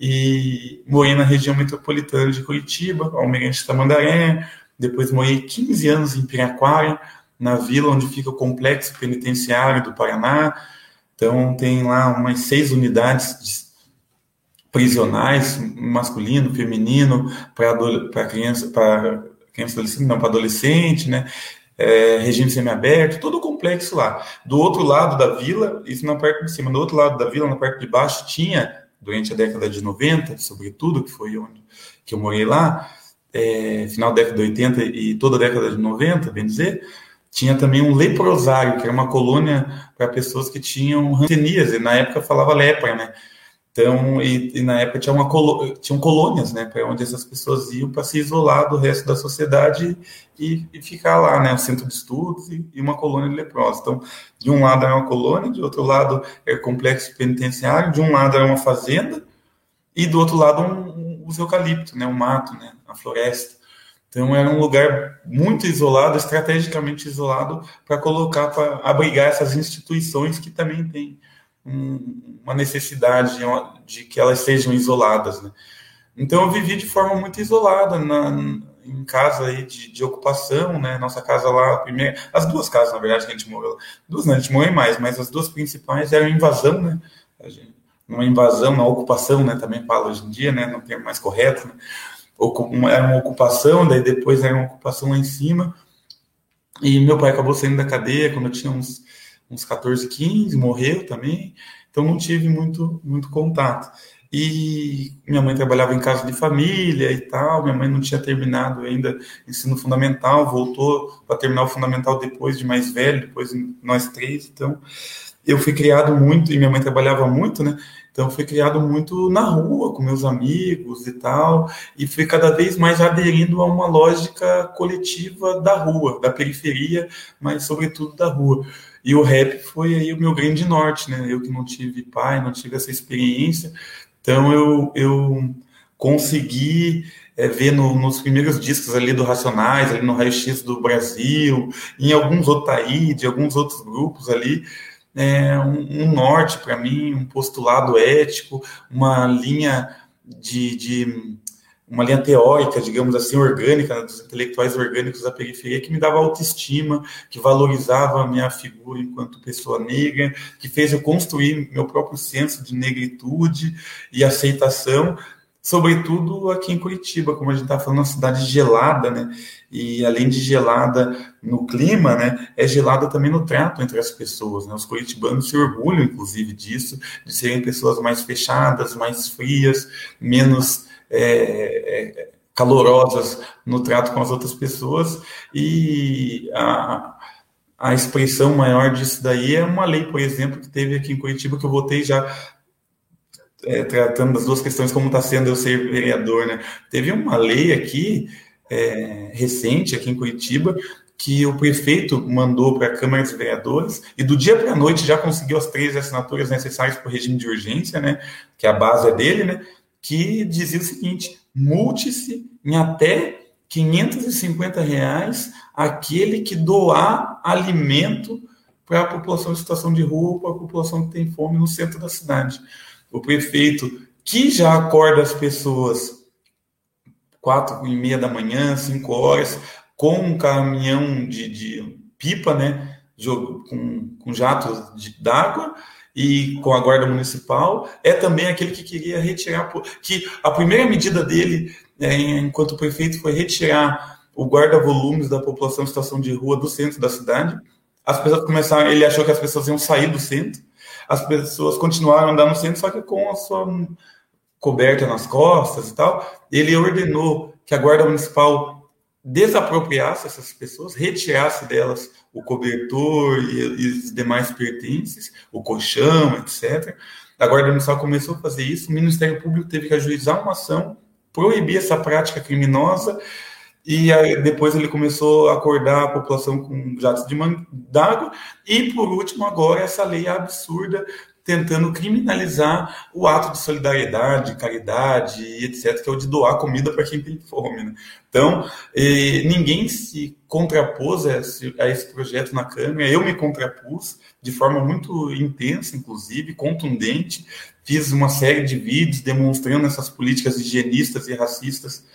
Speaker 4: e morei na região metropolitana de Curitiba, Almirante Tamandaré, depois morei 15 anos em Piraquara, na vila onde fica o complexo penitenciário do Paraná, então tem lá umas seis unidades prisionais, masculino, feminino, para criança, para criança adolescente, não, para adolescente, né? É, regime semiaberto, todo o complexo lá. Do outro lado da vila, isso na parte de cima, do outro lado da vila, na parte de baixo, tinha, durante a década de 90, sobretudo, que foi onde que eu morei lá, é, final da década de 80 e toda a década de 90, bem dizer, tinha também um leprosário, que era uma colônia para pessoas que tinham hanseníase, na época falava lepra, né? Então, e, e, na época tinha uma tinham colônias, né, para onde essas pessoas iam para se isolar do resto da sociedade e, e ficar lá, né, um centro de estudos e, e, uma colônia de leprosos. Então, de um lado era uma colônia, de outro lado era complexo penitenciário, de um lado era uma fazenda e do outro lado um, um, os eucaliptos, né, um mato, né, a floresta. Então, era um lugar muito isolado, estrategicamente isolado, para colocar, para abrigar essas instituições que também têm uma necessidade de que elas sejam isoladas. Né? Então eu vivi de forma muito isolada na, em casa aí de, de, ocupação, né? Nossa casa lá, primeira, as duas casas na verdade que a gente morou, duas a gente morou mais, mas as duas principais eram invasão, né? Gente, uma invasão, uma ocupação, né? Também fala hoje em dia, né? Não termo mais correto, né? Era uma ocupação, daí depois era uma ocupação lá em cima. E meu pai acabou saindo da cadeia quando eu tinha uns uns 14, 15, morreu também, então não tive muito, muito contato. E minha mãe trabalhava em casa de família e tal, minha mãe não tinha terminado ainda ensino fundamental, voltou para terminar o fundamental depois de mais velho, depois nós três, então eu fui criado muito, e minha mãe trabalhava muito, né? Então fui criado muito na rua, com meus amigos e tal, e fui cada vez mais aderindo a uma lógica coletiva da rua, da periferia, mas sobretudo da rua. E o rap foi aí o meu grande norte, né? Eu que não tive pai, não tive essa experiência, então eu, eu consegui é, ver no, nos primeiros discos ali do Racionais, ali no Raio X do Brasil, em alguns outros aí, de alguns outros grupos ali, é, um, um norte para mim, um postulado ético, uma linha de, de uma linha teórica, digamos assim, orgânica, né, dos intelectuais orgânicos da periferia, que me dava autoestima, que valorizava a minha figura enquanto pessoa negra, que fez eu construir meu próprio senso de negritude e aceitação, sobretudo aqui em Curitiba, como a gente está falando, uma cidade gelada, né? E além de gelada no clima, né, é gelada também no trato entre as pessoas. Né? Os curitibanos se orgulham, inclusive, disso, de serem pessoas mais fechadas, mais frias, menos é, é, calorosas no trato com as outras pessoas e a, a expressão maior disso daí é uma lei, por exemplo, que teve aqui em Curitiba, que eu votei já é, tratando das duas questões, como está sendo eu ser vereador, né? Teve uma lei aqui, é, recente, aqui em Curitiba, que o prefeito mandou para a Câmara dos Vereadores e do dia para a noite já conseguiu as três assinaturas necessárias para o regime de urgência, né? Que a base é dele, né? Que dizia o seguinte: multe-se em até 550 reais aquele que doar alimento para a população em situação de rua, para a população que tem fome no centro da cidade. O prefeito, que já acorda as pessoas quatro e meia da manhã, cinco horas, com um caminhão de, de pipa, né, com, com jatos d'água, e com a guarda municipal é também aquele que queria retirar que a primeira medida dele é, enquanto prefeito foi retirar o guarda-volumes da população em situação de rua do centro da cidade. As pessoas começaram, ele achou que as pessoas iam sair do centro. As pessoas continuaram andando no centro, só que com a sua coberta nas costas e tal. Ele ordenou que a guarda municipal desapropriasse essas pessoas, retirasse delas o cobertor e, e os demais pertences, o colchão, etc. A Guarda Municipal começou a fazer isso, o Ministério Público teve que ajuizar uma ação, proibir essa prática criminosa, e aí, depois ele começou a acordar a população com jatos de d'água, e por último, agora, essa lei absurda tentando criminalizar o ato de solidariedade, caridade, etc., que é o de doar comida para quem tem fome. Né? Então, ninguém se contrapôs a esse, a esse, projeto na Câmara, eu me contrapus de forma muito intensa, inclusive, contundente, fiz uma série de vídeos demonstrando essas políticas higienistas e racistas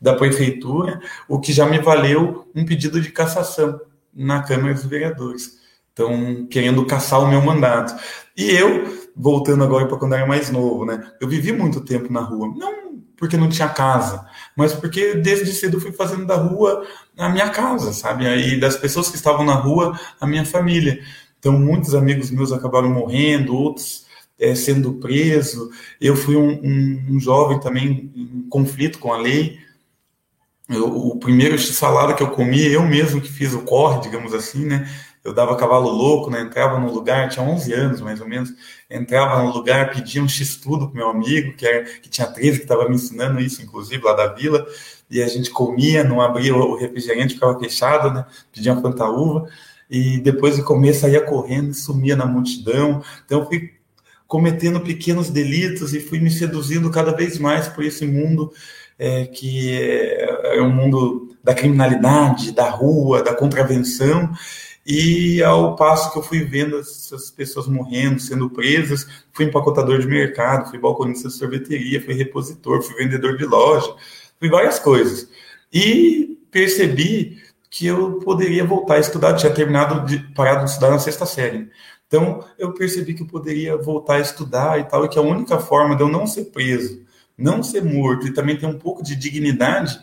Speaker 4: da prefeitura, o que já me valeu um pedido de cassação na Câmara dos Vereadores. Então, querendo caçar o meu mandato. E eu, voltando agora para quando era mais novo, né? Eu vivi muito tempo na rua. Não porque não tinha casa, mas porque desde cedo fui fazendo da rua a minha casa, sabe? E das pessoas que estavam na rua, a minha família. Então, muitos amigos meus acabaram morrendo, outros é, sendo presos. Eu fui um, um, um, jovem também em conflito com a lei. Eu, o primeiro salário que eu comi, eu mesmo que fiz o corre, digamos assim, né? Eu dava cavalo louco, né? Entrava no lugar, tinha 11 anos mais ou menos, entrava no lugar, pedia um x-tudo pro meu amigo, que, era, que tinha 13, que estava me ensinando isso, inclusive, lá da vila, e a gente comia, não abria o refrigerante, ficava fechado, né? Pedia uma fantaúva, e depois de comer saía correndo e sumia na multidão. Então eu fui cometendo pequenos delitos e fui me seduzindo cada vez mais por esse mundo é, que é, é um mundo da criminalidade, da rua, da contravenção, e ao passo que eu fui vendo essas pessoas morrendo, sendo presas, fui empacotador de mercado, fui balconista de sorveteria, fui repositor, fui vendedor de loja, fui várias coisas. E percebi que eu poderia voltar a estudar, tinha terminado de parado de estudar na sexta série. Então, eu percebi que eu poderia voltar a estudar e tal, e que a única forma de eu não ser preso, não ser morto e também ter um pouco de dignidade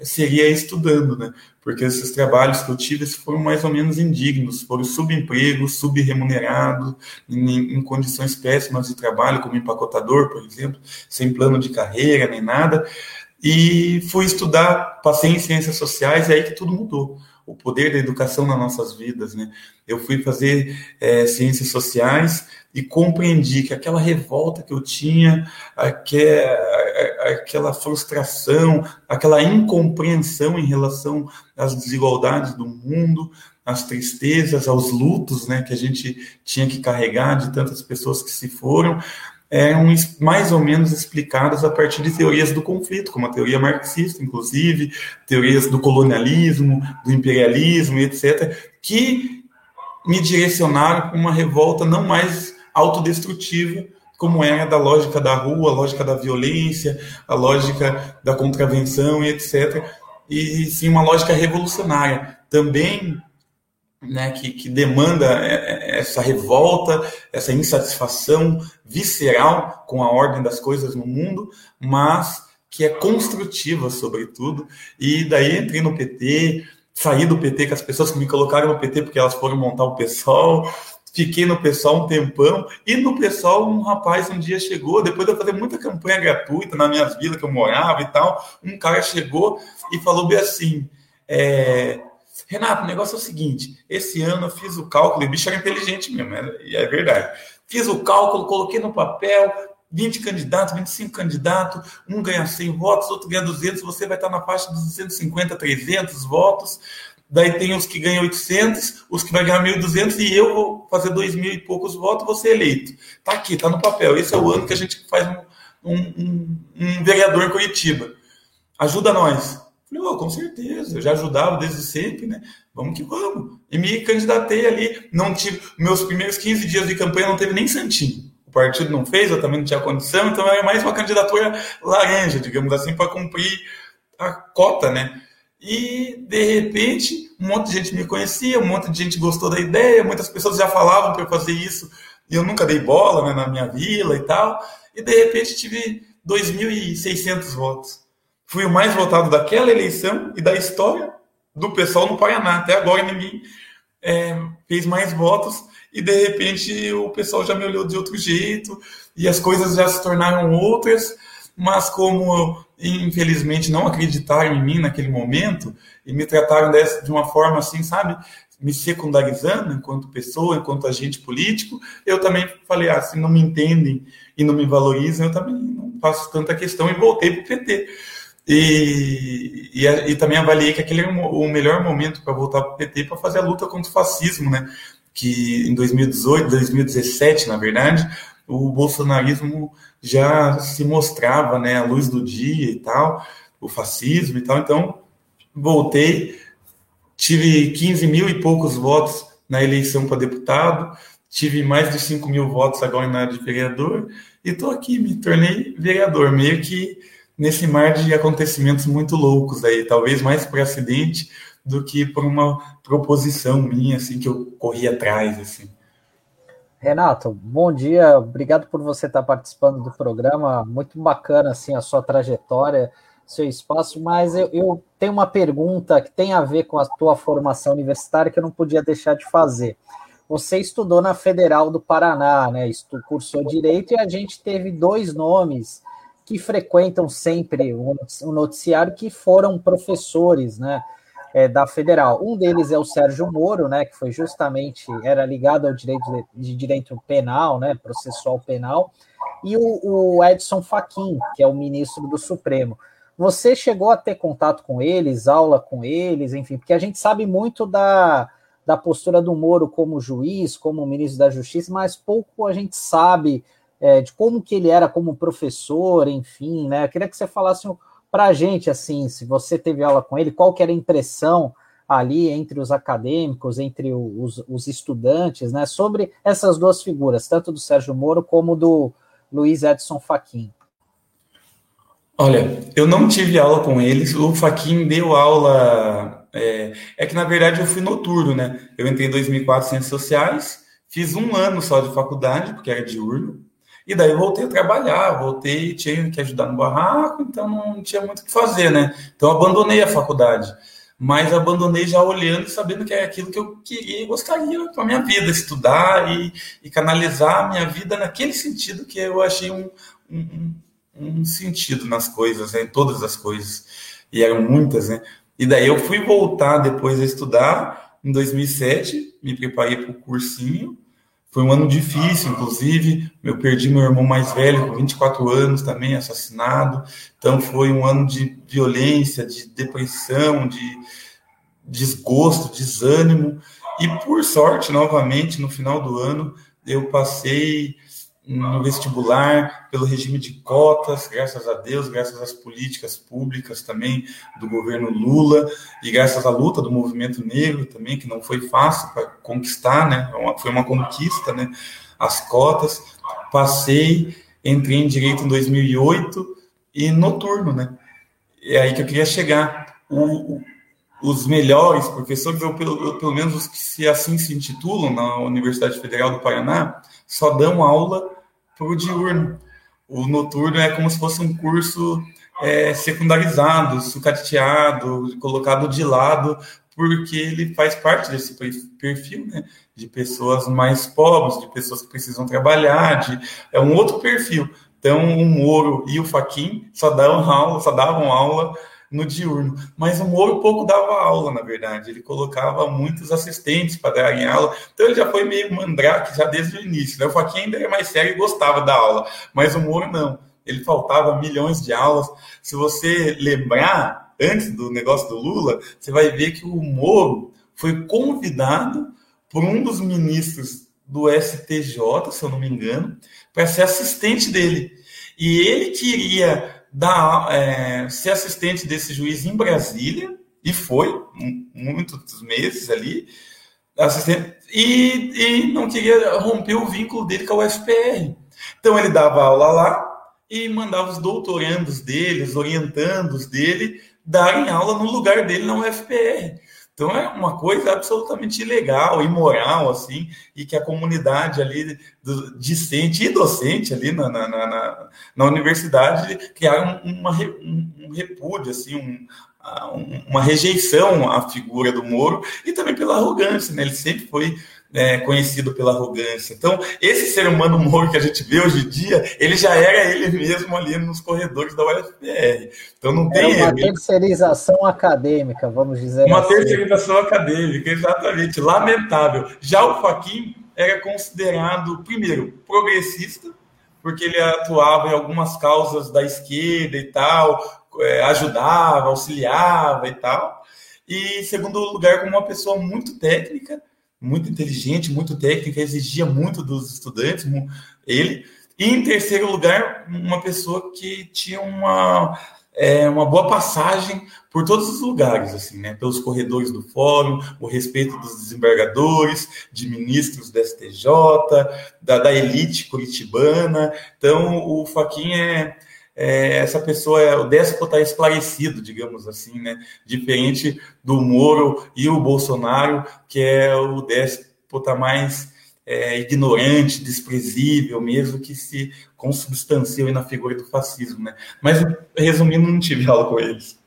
Speaker 4: seria estudando, né? Porque esses trabalhos que eu tive foram mais ou menos indignos, foram subempregos, subremunerados, em, em, condições péssimas de trabalho, como empacotador, por exemplo, sem plano de carreira nem nada. E fui estudar, passei em ciências sociais, e aí que tudo mudou. O poder da educação nas nossas vidas, né? Eu fui fazer é, ciências sociais e compreendi que aquela revolta que eu tinha, aquela frustração, aquela incompreensão em relação às desigualdades do mundo, às tristezas, aos lutos né, que a gente tinha que carregar de tantas pessoas que se foram, eram mais ou menos explicadas a partir de teorias do conflito, como a teoria marxista, inclusive, teorias do colonialismo, do imperialismo, etc., que me direcionaram para uma revolta não mais autodestrutiva, como era da lógica da rua, a lógica da violência, a lógica da contravenção e etc. E sim uma lógica revolucionária, também né, que, que demanda é, é, essa revolta, essa insatisfação visceral com a ordem das coisas no mundo, mas que é construtiva, sobretudo. E daí entrei no PT, saí do PT com as pessoas que me colocaram no PT porque elas foram montar o PSOL, Fiquei no pessoal um tempão, e no pessoal um rapaz um dia chegou, depois de eu fazer muita campanha gratuita na minhas vilas que eu morava e tal, um cara chegou e falou bem assim, é, Renato, o negócio é o seguinte, esse ano eu fiz o cálculo, e o bicho era inteligente mesmo, e é verdade. Fiz o cálculo, coloquei no papel, 20 candidatos, 25 candidatos, um ganha 100 votos, outro ganha 200, você vai estar na faixa dos 250, 300 votos daí tem os que ganham 800, os que vai ganhar 1.200 e eu vou fazer 2 mil e poucos votos, vou ser eleito. Tá aqui, tá no papel. Esse é o ano que a gente faz um, um, um, um vereador em Curitiba. Ajuda nós. Falei, oh, com certeza, eu já ajudava desde sempre, né? Vamos que vamos. E me candidatei ali, não tive, meus primeiros 15 dias de campanha não teve nem santinho. O partido não fez, eu também não tinha condição, então era mais uma candidatura laranja, digamos assim, para cumprir a cota, né? E, de repente, um monte de gente me conhecia, um monte de gente gostou da ideia, muitas pessoas já falavam para eu fazer isso, e eu nunca dei bola né, na minha vila e tal. E, de repente, tive 2.600 votos. Fui o mais votado daquela eleição e da história do pessoal no Paraná. Até agora ninguém é, fez mais votos e de repente o pessoal já me olhou de outro jeito e as coisas já se tornaram outras. Mas como infelizmente não acreditaram em mim naquele momento e me trataram dessa, de uma forma assim, sabe, me secundarizando enquanto pessoa, enquanto agente político, eu também falei, ah, se não me entendem e não me valorizam, eu também não faço tanta questão e voltei para o PT. E, e, e, também avaliei que aquele era o melhor momento para voltar para o PT para fazer a luta contra o fascismo, né? Que em 2018, 2017, na verdade, o bolsonarismo já se mostrava, né, à luz do dia e tal, o fascismo e tal. Então, voltei, tive 15 mil e poucos votos na eleição para deputado, tive mais de 5 mil votos agora na área de vereador, e estou aqui, me tornei vereador, meio que nesse mar de acontecimentos muito loucos aí, talvez mais por acidente do que por uma proposição minha, assim, que eu corri atrás, assim.
Speaker 2: Renato, bom dia, obrigado por você estar participando do programa, muito bacana, assim, a sua trajetória, seu espaço, mas eu, eu tenho uma pergunta que tem a ver com a tua formação universitária que eu não podia deixar de fazer. Você estudou na Federal do Paraná, né? Cursou direito e a gente teve dois nomes que frequentam sempre o noticiário, que foram professores, né, é, da Federal. Um deles é o Sérgio Moro, né, que foi justamente era ligado ao direito de, de direito penal, né, processual penal, e o, o Edson Fachin, que é o ministro do Supremo. Você chegou a ter contato com eles, aula com eles, enfim, porque a gente sabe muito da, da postura do Moro como juiz, como ministro da Justiça, mas pouco a gente sabe é, de como que ele era como professor, enfim, né? Eu queria que você falasse para a gente, assim, se você teve aula com ele, qual que era a impressão ali entre os acadêmicos, entre os, os estudantes, né, sobre essas duas figuras, tanto do Sérgio Moro como do Luiz Edson Fachin.
Speaker 4: Olha, eu não tive aula com eles, o Fachin deu aula, é, é, que na verdade eu fui noturno, né, eu entrei em 2004 em Ciências Sociais, fiz um ano só de faculdade, porque era diurno, e daí voltei a trabalhar, voltei, tinha que ajudar no barraco, então não tinha muito o que fazer, né? Então abandonei a faculdade. Mas abandonei já olhando e sabendo que é aquilo que eu queria e gostaria para a minha vida, estudar e, e, canalizar a minha vida naquele sentido que eu achei um, um, um sentido nas coisas, né? em todas as coisas. E eram muitas, né? E daí eu fui voltar depois a estudar em 2007, me preparei para o cursinho, foi um ano difícil, inclusive. Eu perdi meu irmão mais velho, com 24 anos, também assassinado. Então, foi um ano de violência, de depressão, de desgosto, desânimo. E, por sorte, novamente, no final do ano, eu passei no vestibular, pelo regime de cotas, graças a Deus, graças às políticas públicas também do governo Lula e graças à luta do movimento negro também, que não foi fácil para conquistar, né? É foi uma conquista, né? As cotas. Passei, entrei em direito em 2008 e noturno, né? É aí que eu queria chegar. O, os melhores professores, ou pelo, pelo menos os que se assim se intitulam na Universidade Federal do Paraná, só dão aula para o diurno. O noturno é como se fosse um curso é, secundarizado, sucateado, colocado de lado, porque ele faz parte desse perfil, né? De pessoas mais pobres, de pessoas que precisam trabalhar, de, é um outro perfil. Então, o Moro e o Faquin só davam aula, só davam aula no diurno. Mas o Moro pouco dava aula, na verdade. Ele colocava muitos assistentes para darem aula. Então ele já foi meio mandrake já desde o início. Né? O Joaquim ainda era mais sério e gostava da aula. Mas o Moro não. Ele faltava milhões de aulas. Se você lembrar, antes do negócio do Lula, você vai ver que o Moro foi convidado por um dos ministros do STJ, se eu não me engano, para ser assistente dele. E ele queria dar, é, ser assistente desse juiz em Brasília, e foi, muitos meses ali, assistente, e, e não queria romper o vínculo dele com a UFPR. Então ele dava aula lá e mandava os doutorandos dele, os orientandos dele, darem aula no lugar dele na UFPR. Então é uma coisa absolutamente ilegal, imoral, assim, e que a comunidade ali, do, discente e docente ali na, na, na, na universidade, criaram uma, um, um repúdio, assim, um, uma rejeição à figura do Moro e também pela arrogância, né? Ele sempre foi é, conhecido pela arrogância. Então, esse ser humano Moro que a gente vê hoje em dia, ele já era ele mesmo ali nos corredores da UFPR. Então, não tem.
Speaker 2: É uma terceirização acadêmica, vamos dizer
Speaker 4: uma assim. Uma terceirização acadêmica, exatamente. Lamentável. Já o Faquin era considerado, primeiro, progressista, porque ele atuava em algumas causas da esquerda e tal, é, ajudava, auxiliava e tal. E, segundo lugar, como uma pessoa muito técnica, muito inteligente, muito técnica, exigia muito dos estudantes, ele. E, em terceiro lugar, uma pessoa que tinha uma, é, uma boa passagem por todos os lugares, assim, né? Pelos corredores do fórum, o respeito dos desembargadores, de ministros da STJ, da, da elite curitibana. Então, o Faquin é é, essa pessoa, é, o déspota esclarecido, digamos assim, né? Diferente do Moro e o Bolsonaro, que é o déspota mais é, ignorante, desprezível, mesmo que se consubstanciou na figura do fascismo, né? Mas, resumindo, não tive aula com eles.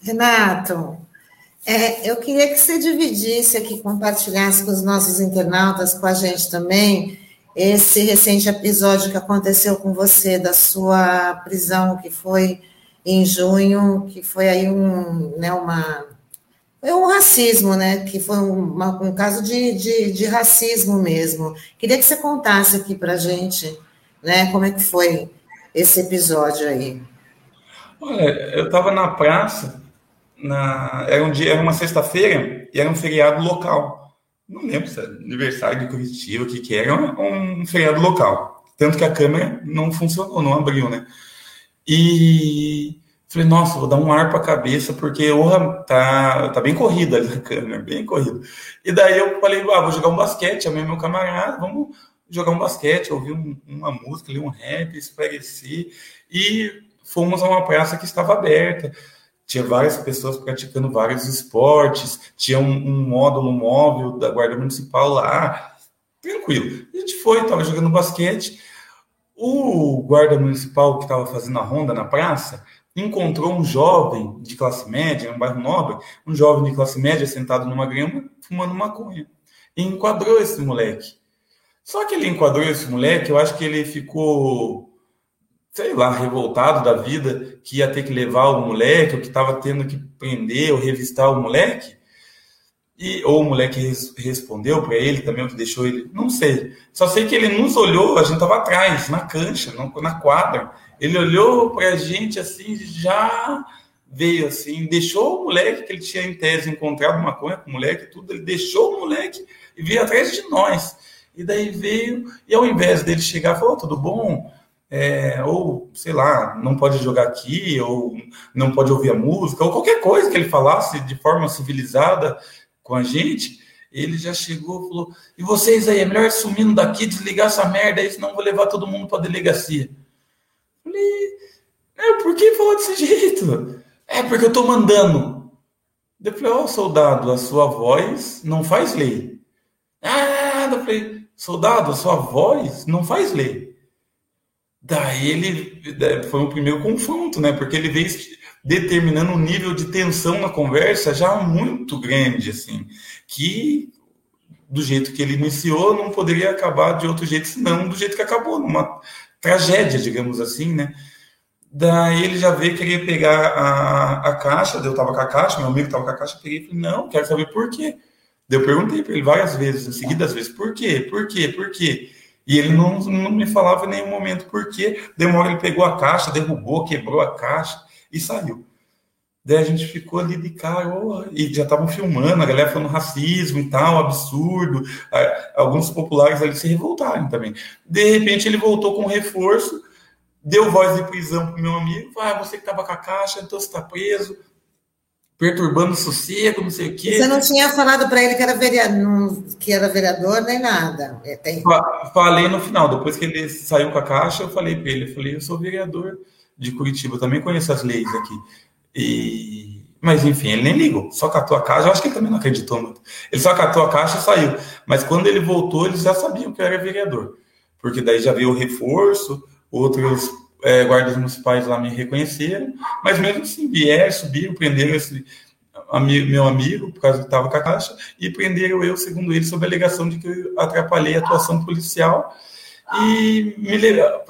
Speaker 1: Renato, é, eu queria que você dividisse aqui, compartilhasse com os nossos internautas, com a gente também, esse recente episódio que aconteceu com você, da sua prisão, que foi em junho, que foi aí um, né, uma, foi um racismo, né, que foi uma, um caso de, de, de, racismo mesmo. Queria que você contasse aqui para a gente, né, como é que foi esse episódio aí.
Speaker 4: Olha, eu estava na praça, na, era um dia, era uma sexta-feira e era um feriado local não lembro se é aniversário de Curitiba, o que que era, um, um feriado local. Tanto que a câmera não funcionou, não abriu, né? E falei, nossa, vou dar um ar para a cabeça, porque orra, tá, tá bem corrida ali a câmera, bem corrida. E daí eu falei, ah, vou jogar um basquete, chamei meu camarada, vamos jogar um basquete, ouvir um, uma música, ler um rap, espairecer. E fomos a uma praça que estava aberta tinha várias pessoas praticando vários esportes, tinha um, um módulo móvel da Guarda Municipal lá, tranquilo. A gente foi, estava jogando basquete. O guarda municipal que estava fazendo a ronda na praça encontrou um jovem de classe média, um bairro nobre, um jovem de classe média sentado numa grama, fumando maconha. E enquadrou esse moleque. Só que ele enquadrou esse moleque, eu acho que ele ficou sei lá, revoltado da vida, que ia ter que levar o moleque, ou que estava tendo que prender ou revistar o moleque, e, ou o moleque res, respondeu para ele também, o que deixou ele, não sei. Só sei que ele nos olhou, a gente estava atrás, na cancha, na quadra. Ele olhou para a gente assim, já veio assim, deixou o moleque, que ele tinha em tese encontrado maconha com o moleque, tudo, ele deixou o moleque e veio atrás de nós. E daí veio, e ao invés dele chegar, falou: tudo bom? É, ou sei lá, não pode jogar aqui, ou não pode ouvir a música, ou qualquer coisa que ele falasse de forma civilizada com a gente, ele já chegou e falou: e vocês aí, é melhor sumindo daqui, desligar essa merda aí, senão vou levar todo mundo para delegacia. Falei, é, por que falou desse jeito? É porque eu tô mandando. Eu falei, ó, oh, soldado, a sua voz não faz lei. Ah, eu falei, soldado, a sua voz não faz lei. Daí ele foi um primeiro confronto, né? Porque ele veio determinando um nível de tensão na conversa já muito grande, assim, que do jeito que ele iniciou não poderia acabar de outro jeito, senão do jeito que acabou, numa tragédia, digamos assim, né? Daí ele já veio querer pegar a, a caixa, eu tava com a caixa, meu amigo tava com a caixa, peguei e falei, não, quero saber por quê. Daí eu perguntei para ele várias vezes, em seguida, vezes, por quê? Por quê? Por quê? E ele não, não me falava em nenhum momento por quê. Demora ele pegou a caixa, derrubou, quebrou a caixa e saiu. Daí a gente ficou ali de cara, oh, e já estavam filmando, a galera falando racismo e tal, absurdo. Alguns populares ali se revoltaram também. De repente ele voltou com reforço, deu voz de prisão pro meu amigo, ah, você que tava com a caixa, então você tá preso, perturbando o sossego, não sei o quê.
Speaker 1: Você não tinha falado para ele que era, vereador, que era vereador nem nada. É, tem...
Speaker 4: Falei no final, depois que ele saiu com a caixa, eu falei para ele, eu falei, eu sou vereador de Curitiba, eu também conheço as leis aqui. E... Mas enfim, ele nem ligou, só catou a caixa, eu acho que ele também não acreditou muito. Ele só catou a caixa e saiu. Mas quando ele voltou, eles já sabiam que eu era vereador. Porque daí já veio o reforço, outros é, guardas municipais lá me reconheceram, mas mesmo assim vieram, subiram, prenderam esse amigo, meu amigo, por causa que estava com a caixa, e prenderam eu, segundo ele, sob a alegação de que eu atrapalhei a atuação policial e me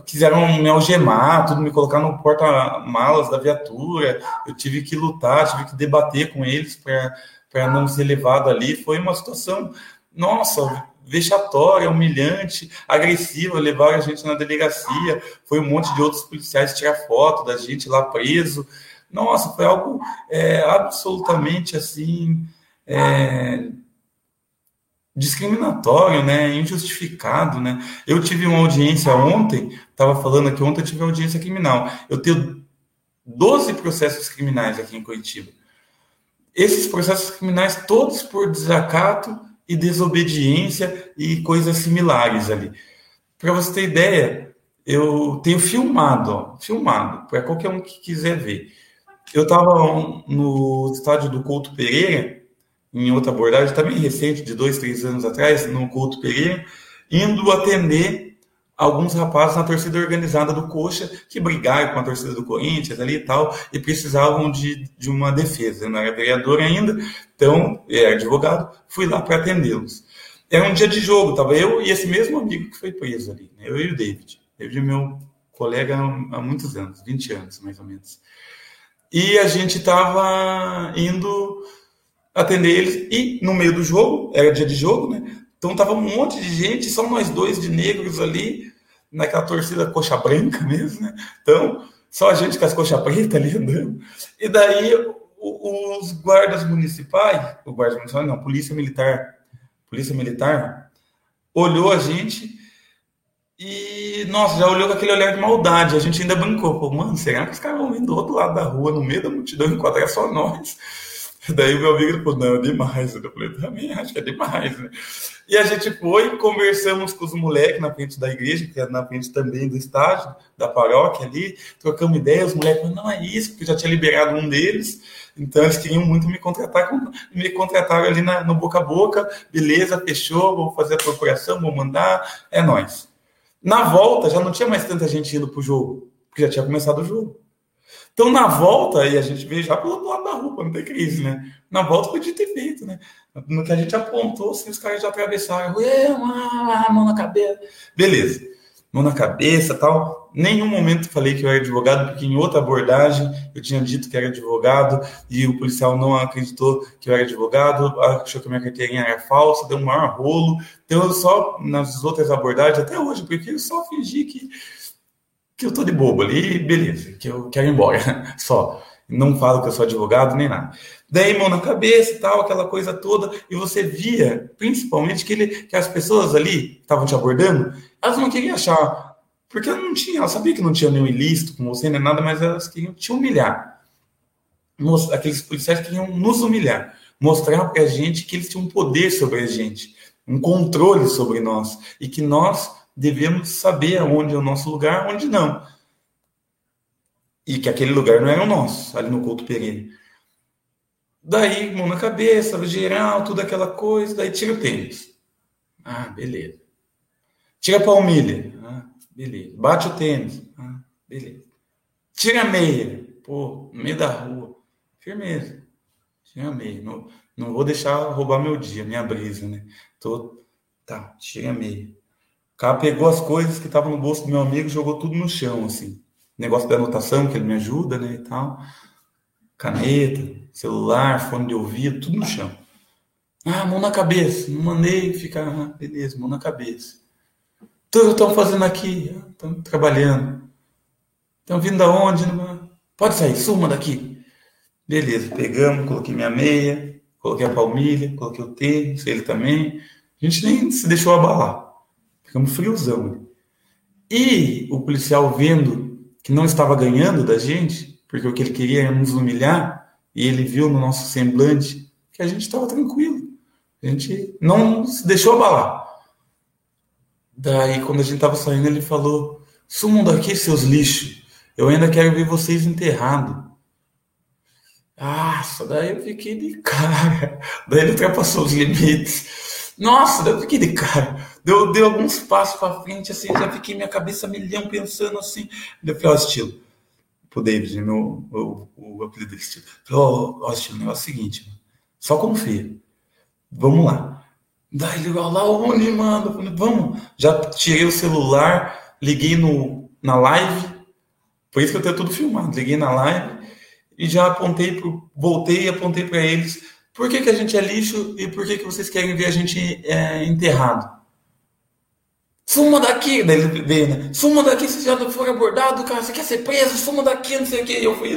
Speaker 4: quiseram me algemar, tudo, me colocar no porta-malas da viatura. Eu tive que lutar, tive que debater com eles para não ser levado ali. Foi uma situação, nossa, vexatória, humilhante, agressiva, levaram a gente na delegacia, foi um monte de outros policiais tirar foto da gente lá preso. Nossa, foi algo é, absolutamente assim é, discriminatório, né, injustificado, né. Eu tive uma audiência ontem, estava falando aqui ontem, eu tive audiência criminal. Eu tenho 12 processos criminais aqui em Curitiba. Esses processos criminais todos por desacato e desobediência e coisas similares ali. Para você ter ideia, eu tenho filmado, ó, filmado, para qualquer um que quiser ver. Eu estava no estádio do Couto Pereira, em outra abordagem, também recente, de dois, três anos atrás, no Couto Pereira, indo atender alguns rapazes na torcida organizada do Coxa que brigaram com a torcida do Corinthians ali e tal, e precisavam de, de uma defesa. Eu não era vereador ainda, então, era advogado, fui lá para atendê-los. Era um dia de jogo, tava eu e esse mesmo amigo que foi preso ali, né? eu e o David. David é meu colega há muitos anos, 20 anos mais ou menos. E a gente estava indo atender eles, e no meio do jogo, era dia de jogo, né? Então tava um monte de gente, só nós dois de negros ali, naquela torcida coxa branca mesmo, né? Então, só a gente com as coxas pretas ali andando. E daí os guardas municipais, o guarda municipal não, polícia militar, polícia militar, olhou a gente e, nossa, já olhou com aquele olhar de maldade. A gente ainda brincou, pô, mano, será que os caras vão vir do outro lado da rua, no meio da multidão, enquadrar só nós? Daí o meu amigo falou, não, é demais. Eu falei, também acho que é demais, né? E a gente foi, conversamos com os moleques na frente da igreja, que é na frente também do estádio, da paróquia ali, trocamos ideias, os moleques falaram, não é isso, porque já tinha liberado um deles, então eles queriam muito me contratar, me contrataram ali na, no boca a boca, beleza, fechou, vou fazer a procuração, vou mandar, é nós. Na volta, já não tinha mais tanta gente indo pro jogo, porque já tinha começado o jogo. Então, na volta, e a gente veio já pelo lado da rua, não tem crise, né? Na volta podia ter feito, né? No que a gente apontou, assim, os caras já atravessaram, mão na cabeça. Beleza, mão na cabeça tal. Nenhum momento falei que eu era advogado, porque em outra abordagem eu tinha dito que era advogado e o policial não acreditou que eu era advogado, achou que a minha carteirinha era falsa, deu um maior rolo. Então, eu só, nas outras abordagens, até hoje, porque eu só fingi que que eu tô de bobo ali, beleza, que eu quero ir embora, só. Não falo que eu sou advogado nem nada. Daí, mão na cabeça e tal, aquela coisa toda, e você via, principalmente, que, ele, que as pessoas ali que estavam te abordando, elas não queriam achar, porque eu não tinha, elas sabiam que não tinha nenhum ilícito com você, nem nada, mas elas queriam te humilhar. Aqueles policiais queriam nos humilhar, mostrar pra gente que eles tinham um poder sobre a gente, um controle sobre nós, e que nós devemos saber onde é o nosso lugar, onde não. E que aquele lugar não era o nosso, ali no Couto Pereira. Daí, mão na cabeça, geral, tudo aquela coisa, daí tira o tênis. Ah, beleza. Tira a palmilha. Ah, beleza. Bate o tênis. Ah, beleza. Tira a meia. Pô, no meio da rua. Firmeza. Tira a meia. Não, não vou deixar roubar meu dia, minha brisa, né? Tô, tá, tira a meia cara pegou as coisas que estavam no bolso do meu amigo jogou tudo no chão, assim. Negócio da anotação, que ele me ajuda, né, e tal. Caneta, celular, fone de ouvido, tudo no chão. Ah, mão na cabeça. Não mandei ficar, ah, beleza, mão na cabeça. Tudo estão fazendo aqui? Estão ah, trabalhando. Estão vindo da onde? Pode sair, suma daqui. Beleza, pegamos, coloquei minha meia, coloquei a palmilha, coloquei o tênis, ele também. A gente nem se deixou abalar. Ficamos friozão. E o policial vendo que não estava ganhando da gente, porque o que ele queria era nos humilhar, e ele viu no nosso semblante que a gente estava tranquilo. A gente não se deixou abalar. Daí, quando a gente estava saindo, ele falou: Sumam daqui, seus lixos. Eu ainda quero ver vocês enterrados. Nossa, daí eu fiquei de cara. Daí ele ultrapassou os limites. Nossa, daí eu fiquei de cara. Deu, deu alguns passos para frente, assim, já fiquei minha cabeça milhão pensando assim. Eu falei, ó, estilo. Pro David, meu, o, o apelido dele, estilo. Falei, ó, ó, estilo, o negócio é o seguinte, só confia. Vamos lá. Daí ele falou, lá, onde, mano? Vamos. Já tirei o celular, liguei no, na live. Por isso que eu tenho tudo filmado. Liguei na live e já apontei, pro, voltei e apontei para eles por que, que a gente é lixo e por que, que vocês querem ver a gente é, enterrado. Suma daqui, daí ele veio, né? Suma daqui, se já for abordado, cara, você quer ser preso, suma daqui, não sei o quê. Eu fui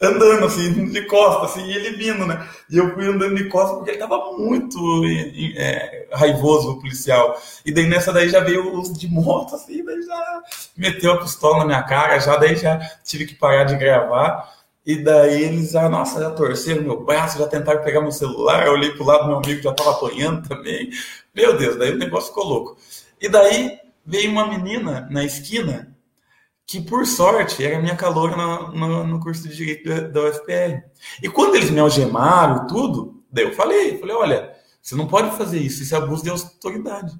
Speaker 4: andando assim, de costas, assim, e ele vindo, né? E eu fui andando de costas porque ele tava muito é, raivoso, o policial. E daí nessa daí já veio os de moto, assim, daí já meteu a pistola na minha cara, já daí já tive que parar de gravar. E daí eles, ah, nossa, já torceram meu braço, já tentaram pegar meu celular. Eu olhei pro lado do meu amigo, já tava apanhando também. Meu Deus, daí o negócio ficou louco. E daí veio uma menina na esquina, que por sorte era minha caloura no, no, no curso de Direito da, da UFPR. E quando eles me algemaram tudo, daí eu falei, falei, olha, você não pode fazer isso, isso é abuso de autoridade.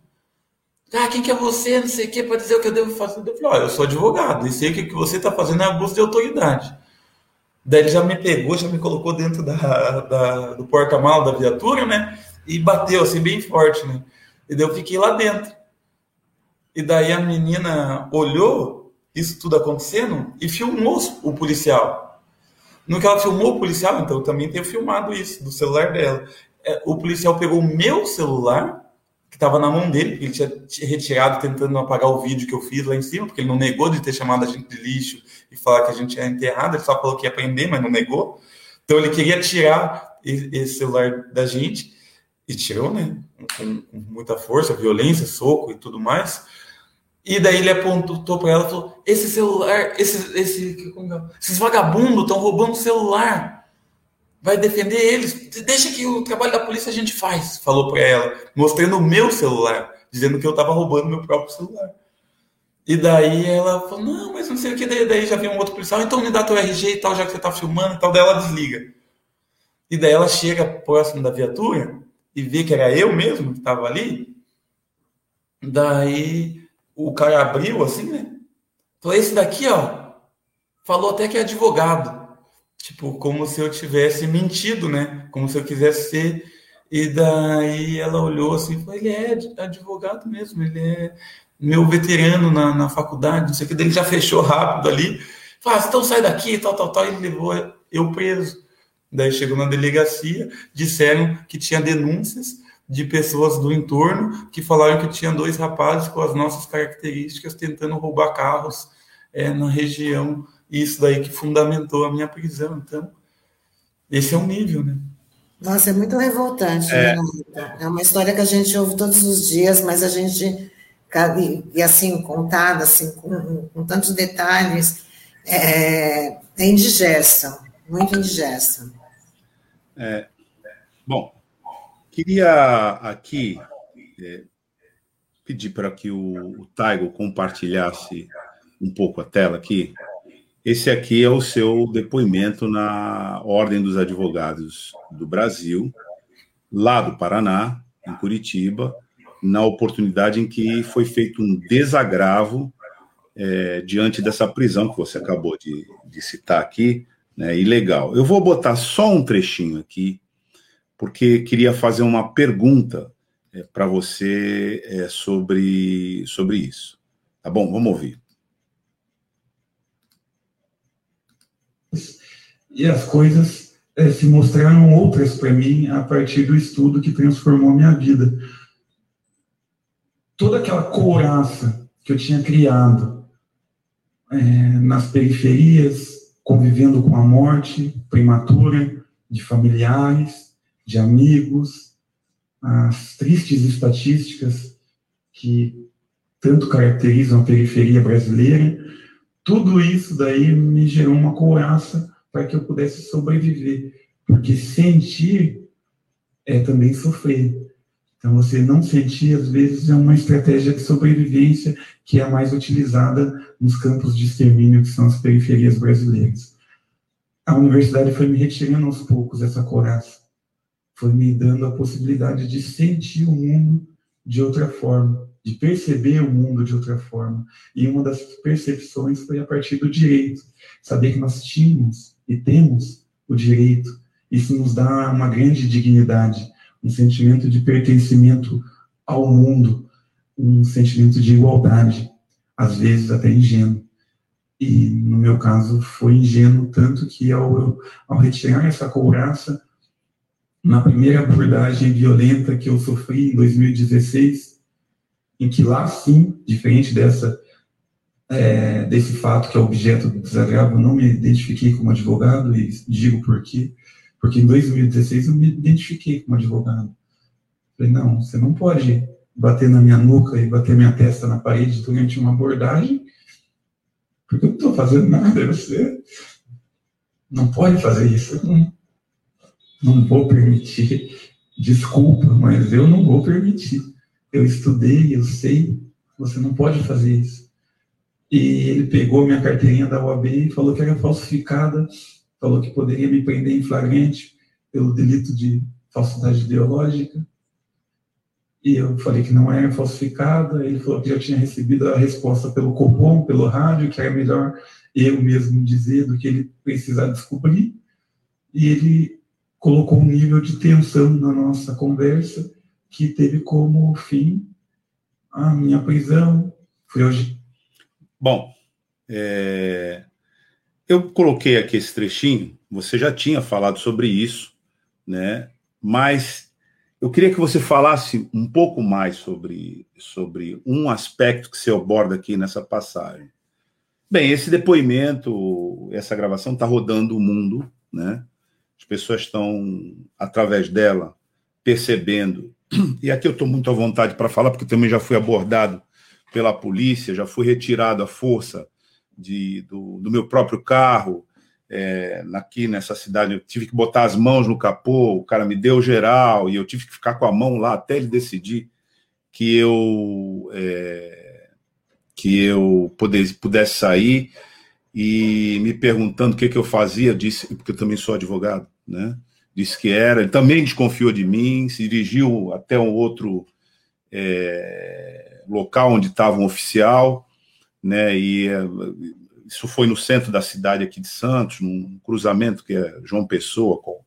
Speaker 4: Ah, quem que é você, não sei o que, para dizer o que eu devo fazer. Eu falei, olha, eu sou advogado, e sei que o que você está fazendo é abuso de autoridade. Daí ele já me pegou, já me colocou dentro da, da do porta-malas da viatura, né? E bateu assim bem forte, né? E daí eu fiquei lá dentro. E daí a menina olhou isso tudo acontecendo e filmou o policial. No que ela filmou o policial, então eu também tenho filmado isso do celular dela. É, o policial pegou o meu celular que estava na mão dele, ele tinha retirado tentando apagar o vídeo que eu fiz lá em cima, porque ele não negou de ter chamado a gente de lixo e falar que a gente era enterrado, ele só falou que ia prender, mas não negou. Então ele queria tirar esse celular da gente, e tirou, né? Com muita força, violência, soco e tudo mais. E daí ele apontou para ela e falou: Esse celular, esse, esse, é? esses vagabundos estão roubando o celular vai defender eles. Deixa que o trabalho da polícia a gente faz, falou para ela, mostrando o meu celular, dizendo que eu estava roubando meu próprio celular. E daí ela falou, não, mas não sei o que, daí, daí já veio um outro policial, então me dá teu RG e tal, já que você tá filmando e tal, daí ela desliga. E daí ela chega próximo da viatura e vê que era eu mesmo que estava ali. Daí o cara abriu assim, né? Falou, esse daqui, ó, falou até que é advogado. Tipo, como se eu tivesse mentido, né? Como se eu quisesse ser. E daí ela olhou assim e falou: ele é advogado mesmo, ele é meu veterano na, na faculdade, não sei o que. Daí ele já fechou rápido ali. Falou: ah, então sai daqui, tal, tal, tal. E ele levou eu preso. Daí chegou na delegacia, disseram que tinha denúncias de pessoas do entorno que falaram que tinha dois rapazes com as nossas características tentando roubar carros é, na região e isso daí que fundamentou a minha prisão. Então, esse é um nível, né?
Speaker 1: Nossa, é muito revoltante, é. Né? É uma história que a gente ouve todos os dias, mas a gente, e assim, contada, assim, com, com tantos detalhes, é, é indigesta, muito indigesta.
Speaker 3: É, bom, queria aqui é, pedir para que o, o Taigo compartilhasse um pouco a tela aqui, esse aqui é o seu depoimento na Ordem dos Advogados do Brasil, lá do Paraná, em Curitiba, na oportunidade em que foi feito um desagravo é, diante dessa prisão que você acabou de, de citar aqui, né, ilegal. Eu vou botar só um trechinho aqui, porque queria fazer uma pergunta é, para você é, sobre, sobre isso. Tá bom? Vamos ouvir.
Speaker 5: e as coisas é, se mostraram outras para mim a partir do estudo que transformou minha vida. Toda aquela couraça que eu tinha criado é, nas periferias, convivendo com a morte prematura de familiares, de amigos, as tristes estatísticas que tanto caracterizam a periferia brasileira,
Speaker 4: tudo isso daí me gerou uma couraça para que eu pudesse sobreviver, porque sentir é também sofrer. Então, você não sentir, às vezes, é uma estratégia de sobrevivência que é a mais utilizada nos campos de extermínio, que são as periferias brasileiras. A universidade foi me retirando aos poucos essa coraça, foi me dando a possibilidade de sentir o mundo de outra forma, de perceber o mundo de outra forma. E uma das percepções foi a partir do direito, saber que nós tínhamos e temos o direito. Isso nos dá uma grande dignidade um sentimento de pertencimento ao mundo, um sentimento de igualdade, às vezes até ingênuo. E, no meu caso, foi ingênuo tanto que, ao, ao retirar essa couraça, na primeira abordagem violenta que eu sofri em 2016, em que lá sim, diferente dessa é, desse fato que é objeto do desagravo, não me identifiquei como advogado e digo por quê. Porque em 2016 eu me identifiquei como advogado. Falei, não, você não pode bater na minha nuca e bater minha testa na parede durante uma abordagem, porque eu não estou fazendo nada, você não pode fazer isso. não, não vou permitir. Desculpa, mas eu não vou permitir. Eu estudei, eu sei, você não pode fazer isso. E ele pegou minha carteirinha da UAB e falou que era falsificada falou que poderia me prender em flagrante pelo delito de falsidade ideológica. E eu falei que não era falsificada. Ele falou que já tinha recebido a resposta pelo Copom, pelo rádio, que era melhor eu mesmo dizer do que ele precisar descobrir. E ele colocou um nível de tensão na nossa conversa que teve como fim a minha prisão. Foi hoje.
Speaker 3: Bom, é, eu coloquei aqui esse trechinho, você já tinha falado sobre isso, né? Mas eu queria que você falasse um pouco mais sobre, sobre um aspecto que você aborda aqui nessa passagem. Bem, esse depoimento, essa gravação está rodando o mundo, né? As pessoas estão, através dela, percebendo. E aqui eu estou muito à vontade para falar, porque também já fui abordado pela polícia, já fui retirado à força de, do, do meu próprio carro, é, aqui nessa cidade, eu tive que botar as mãos no capô, o cara me deu geral, e eu tive que ficar com a mão lá até ele decidir que eu é, que eu pudesse, pudesse sair e me perguntando o que, que eu fazia, disse, porque eu também sou advogado, né? Disse que era, ele também desconfiou de mim, se dirigiu até um outro é, local onde estava um oficial, né? E eh, isso foi no centro da cidade aqui de Santos, num cruzamento que é João Pessoa, com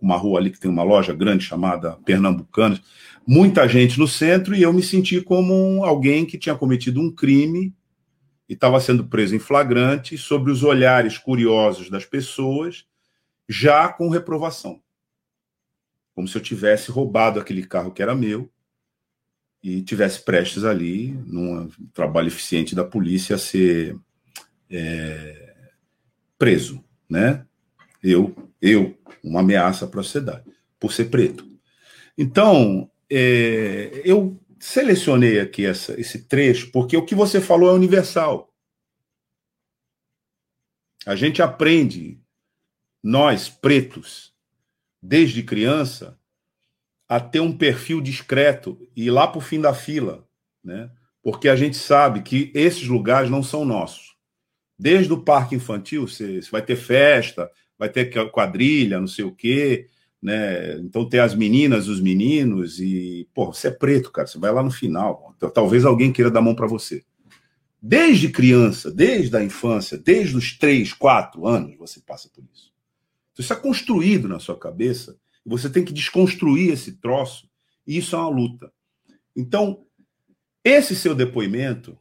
Speaker 3: uma rua ali que tem uma loja grande chamada Pernambucanas. Muita gente no centro e eu me senti como alguém que tinha cometido um crime e estava sendo preso em flagrante sobre os olhares curiosos das pessoas, já com reprovação. Como se eu tivesse roubado aquele carro que era meu e tivesse prestes ali, num trabalho eficiente da polícia, a ser é, preso, né? Eu, eu, uma ameaça para a sociedade, por ser preto. Então, é, eu selecionei aqui essa, esse trecho, porque o que você falou é universal. A gente aprende, nós, pretos, desde criança, a ter um perfil discreto e lá para o fim da fila, né? Porque a gente sabe que esses lugares não são nossos. Desde o parque infantil, você, você vai ter festa, vai ter quadrilha, não sei o quê, né? Então tem as meninas, os meninos e, pô, você é preto, cara, você vai lá no final. Então, talvez alguém queira dar mão para você. Desde criança, desde a infância, desde os três, quatro anos, você passa por isso. Então, isso é construído na sua cabeça você tem que desconstruir esse troço, e isso é uma luta. Então, esse seu depoimento,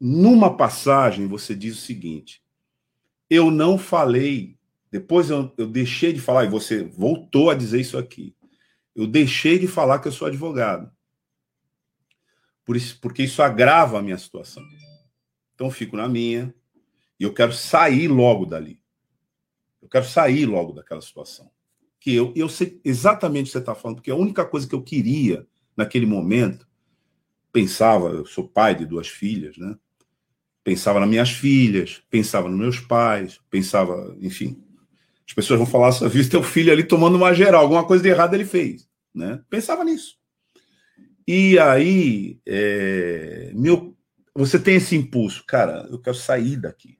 Speaker 3: numa passagem, você diz o seguinte: eu não falei, depois eu, eu deixei de falar, e você voltou a dizer isso aqui. Eu deixei de falar que eu sou advogado. Por isso, porque isso agrava a minha situação. Então, fico na minha, e eu quero sair logo dali. Eu quero sair logo daquela situação que eu, eu sei exatamente o que você está falando, porque a única coisa que eu queria naquele momento, pensava, eu sou pai de duas filhas, né? Pensava nas minhas filhas, pensava nos meus pais, pensava, enfim. As pessoas vão falar, só viu teu filho ali tomando uma geral, alguma coisa de errado ele fez. Né? Pensava nisso. E aí, é, meu, você tem esse impulso, cara, eu quero sair daqui.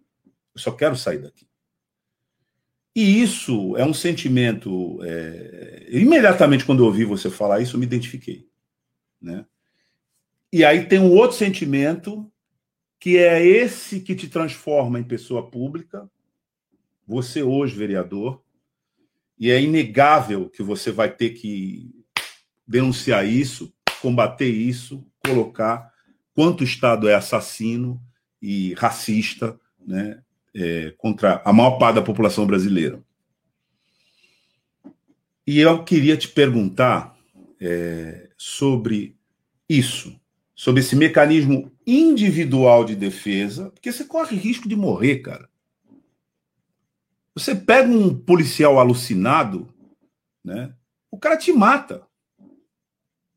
Speaker 3: Eu só quero sair daqui. E isso é um sentimento. É, imediatamente quando eu ouvi você falar isso, eu me identifiquei. Né? E aí tem um outro sentimento, que é esse que te transforma em pessoa pública, você hoje, vereador, e é inegável que você vai ter que denunciar isso, combater isso, colocar quanto o Estado é assassino e racista, né? é, contra a maior parte da população brasileira. E eu queria te perguntar é, sobre isso, sobre esse mecanismo individual de defesa, porque você corre risco de morrer, cara. Você pega um policial alucinado, né? O cara te mata.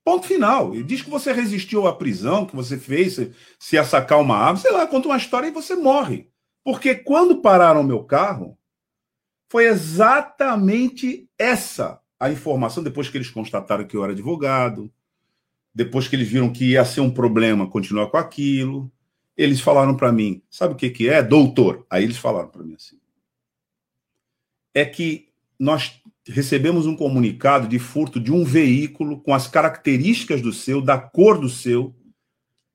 Speaker 3: Ponto final. Ele diz que você resistiu à prisão, que você fez, se sacar uma arma, sei lá, conta uma história e você morre. Porque quando pararam meu carro, foi exatamente essa a informação, depois que eles constataram que eu era advogado, depois que eles viram que ia ser um problema continuar com aquilo, eles falaram para mim, sabe o que, que é? Doutor. Aí eles falaram para mim assim. É que nós recebemos um comunicado de furto de um veículo com as características do seu, da cor do seu,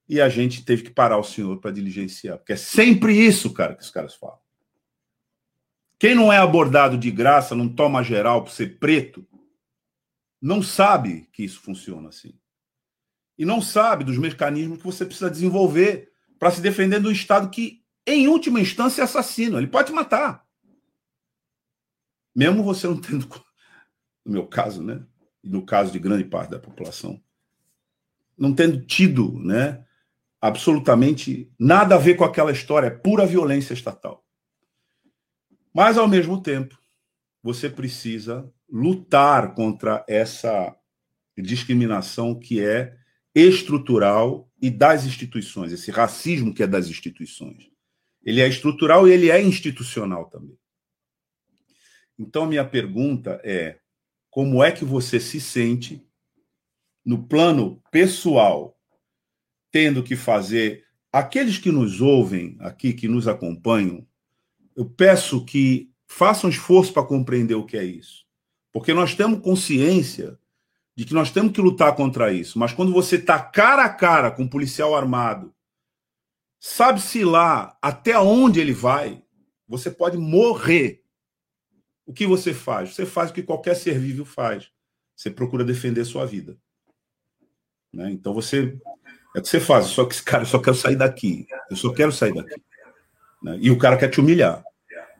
Speaker 3: e a gente teve que parar o senhor para diligenciar. Porque é sempre isso, cara, que os caras falam. Quem não é abordado de graça, não toma geral por ser preto, não sabe que isso funciona assim. E não sabe dos mecanismos que você precisa desenvolver para se defender do Estado que, em última instância, é assassino. Ele pode matar. Mesmo você não tendo, no meu caso, né? E no caso de grande parte da população, não tendo tido, né? absolutamente nada a ver com aquela história, é pura violência estatal. Mas, ao mesmo tempo, você precisa lutar contra essa discriminação que é estrutural e das instituições, esse racismo que é das instituições. Ele é estrutural e ele é institucional também. Então, minha pergunta é: como é que você se sente no plano pessoal tendo que fazer. Aqueles que nos ouvem aqui, que nos acompanham, eu peço que façam esforço para compreender o que é isso. Porque nós temos consciência de que nós temos que lutar contra isso. Mas quando você está cara a cara com um policial armado, sabe-se lá até onde ele vai, você pode morrer. O que você faz? Você faz o que qualquer ser vivo faz. Você procura defender sua vida. Né? Então você é o que você faz, só que, cara, eu só quero sair daqui. Eu só quero sair daqui. Né? E o cara quer te humilhar,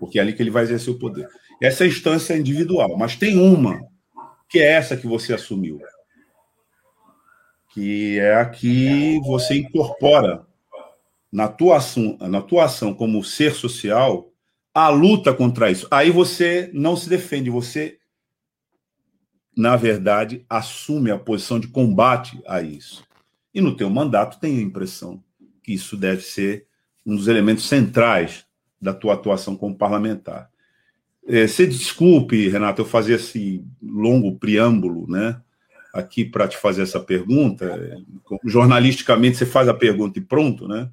Speaker 3: porque é ali que ele vai exercer o poder. Essa é a instância individual, mas tem uma, que é essa que você assumiu. Que é a que você incorpora na tua ação, na tua ação como ser social a luta contra isso. Aí você não se defende, você, na verdade, assume a posição de combate a isso. E no teu mandato tenho a impressão que isso deve ser um dos elementos centrais da tua atuação como parlamentar. É, se desculpe, Renato, eu fazer esse longo preâmbulo, né? Aqui para te fazer essa pergunta. Jornalisticamente você faz a pergunta e pronto, né?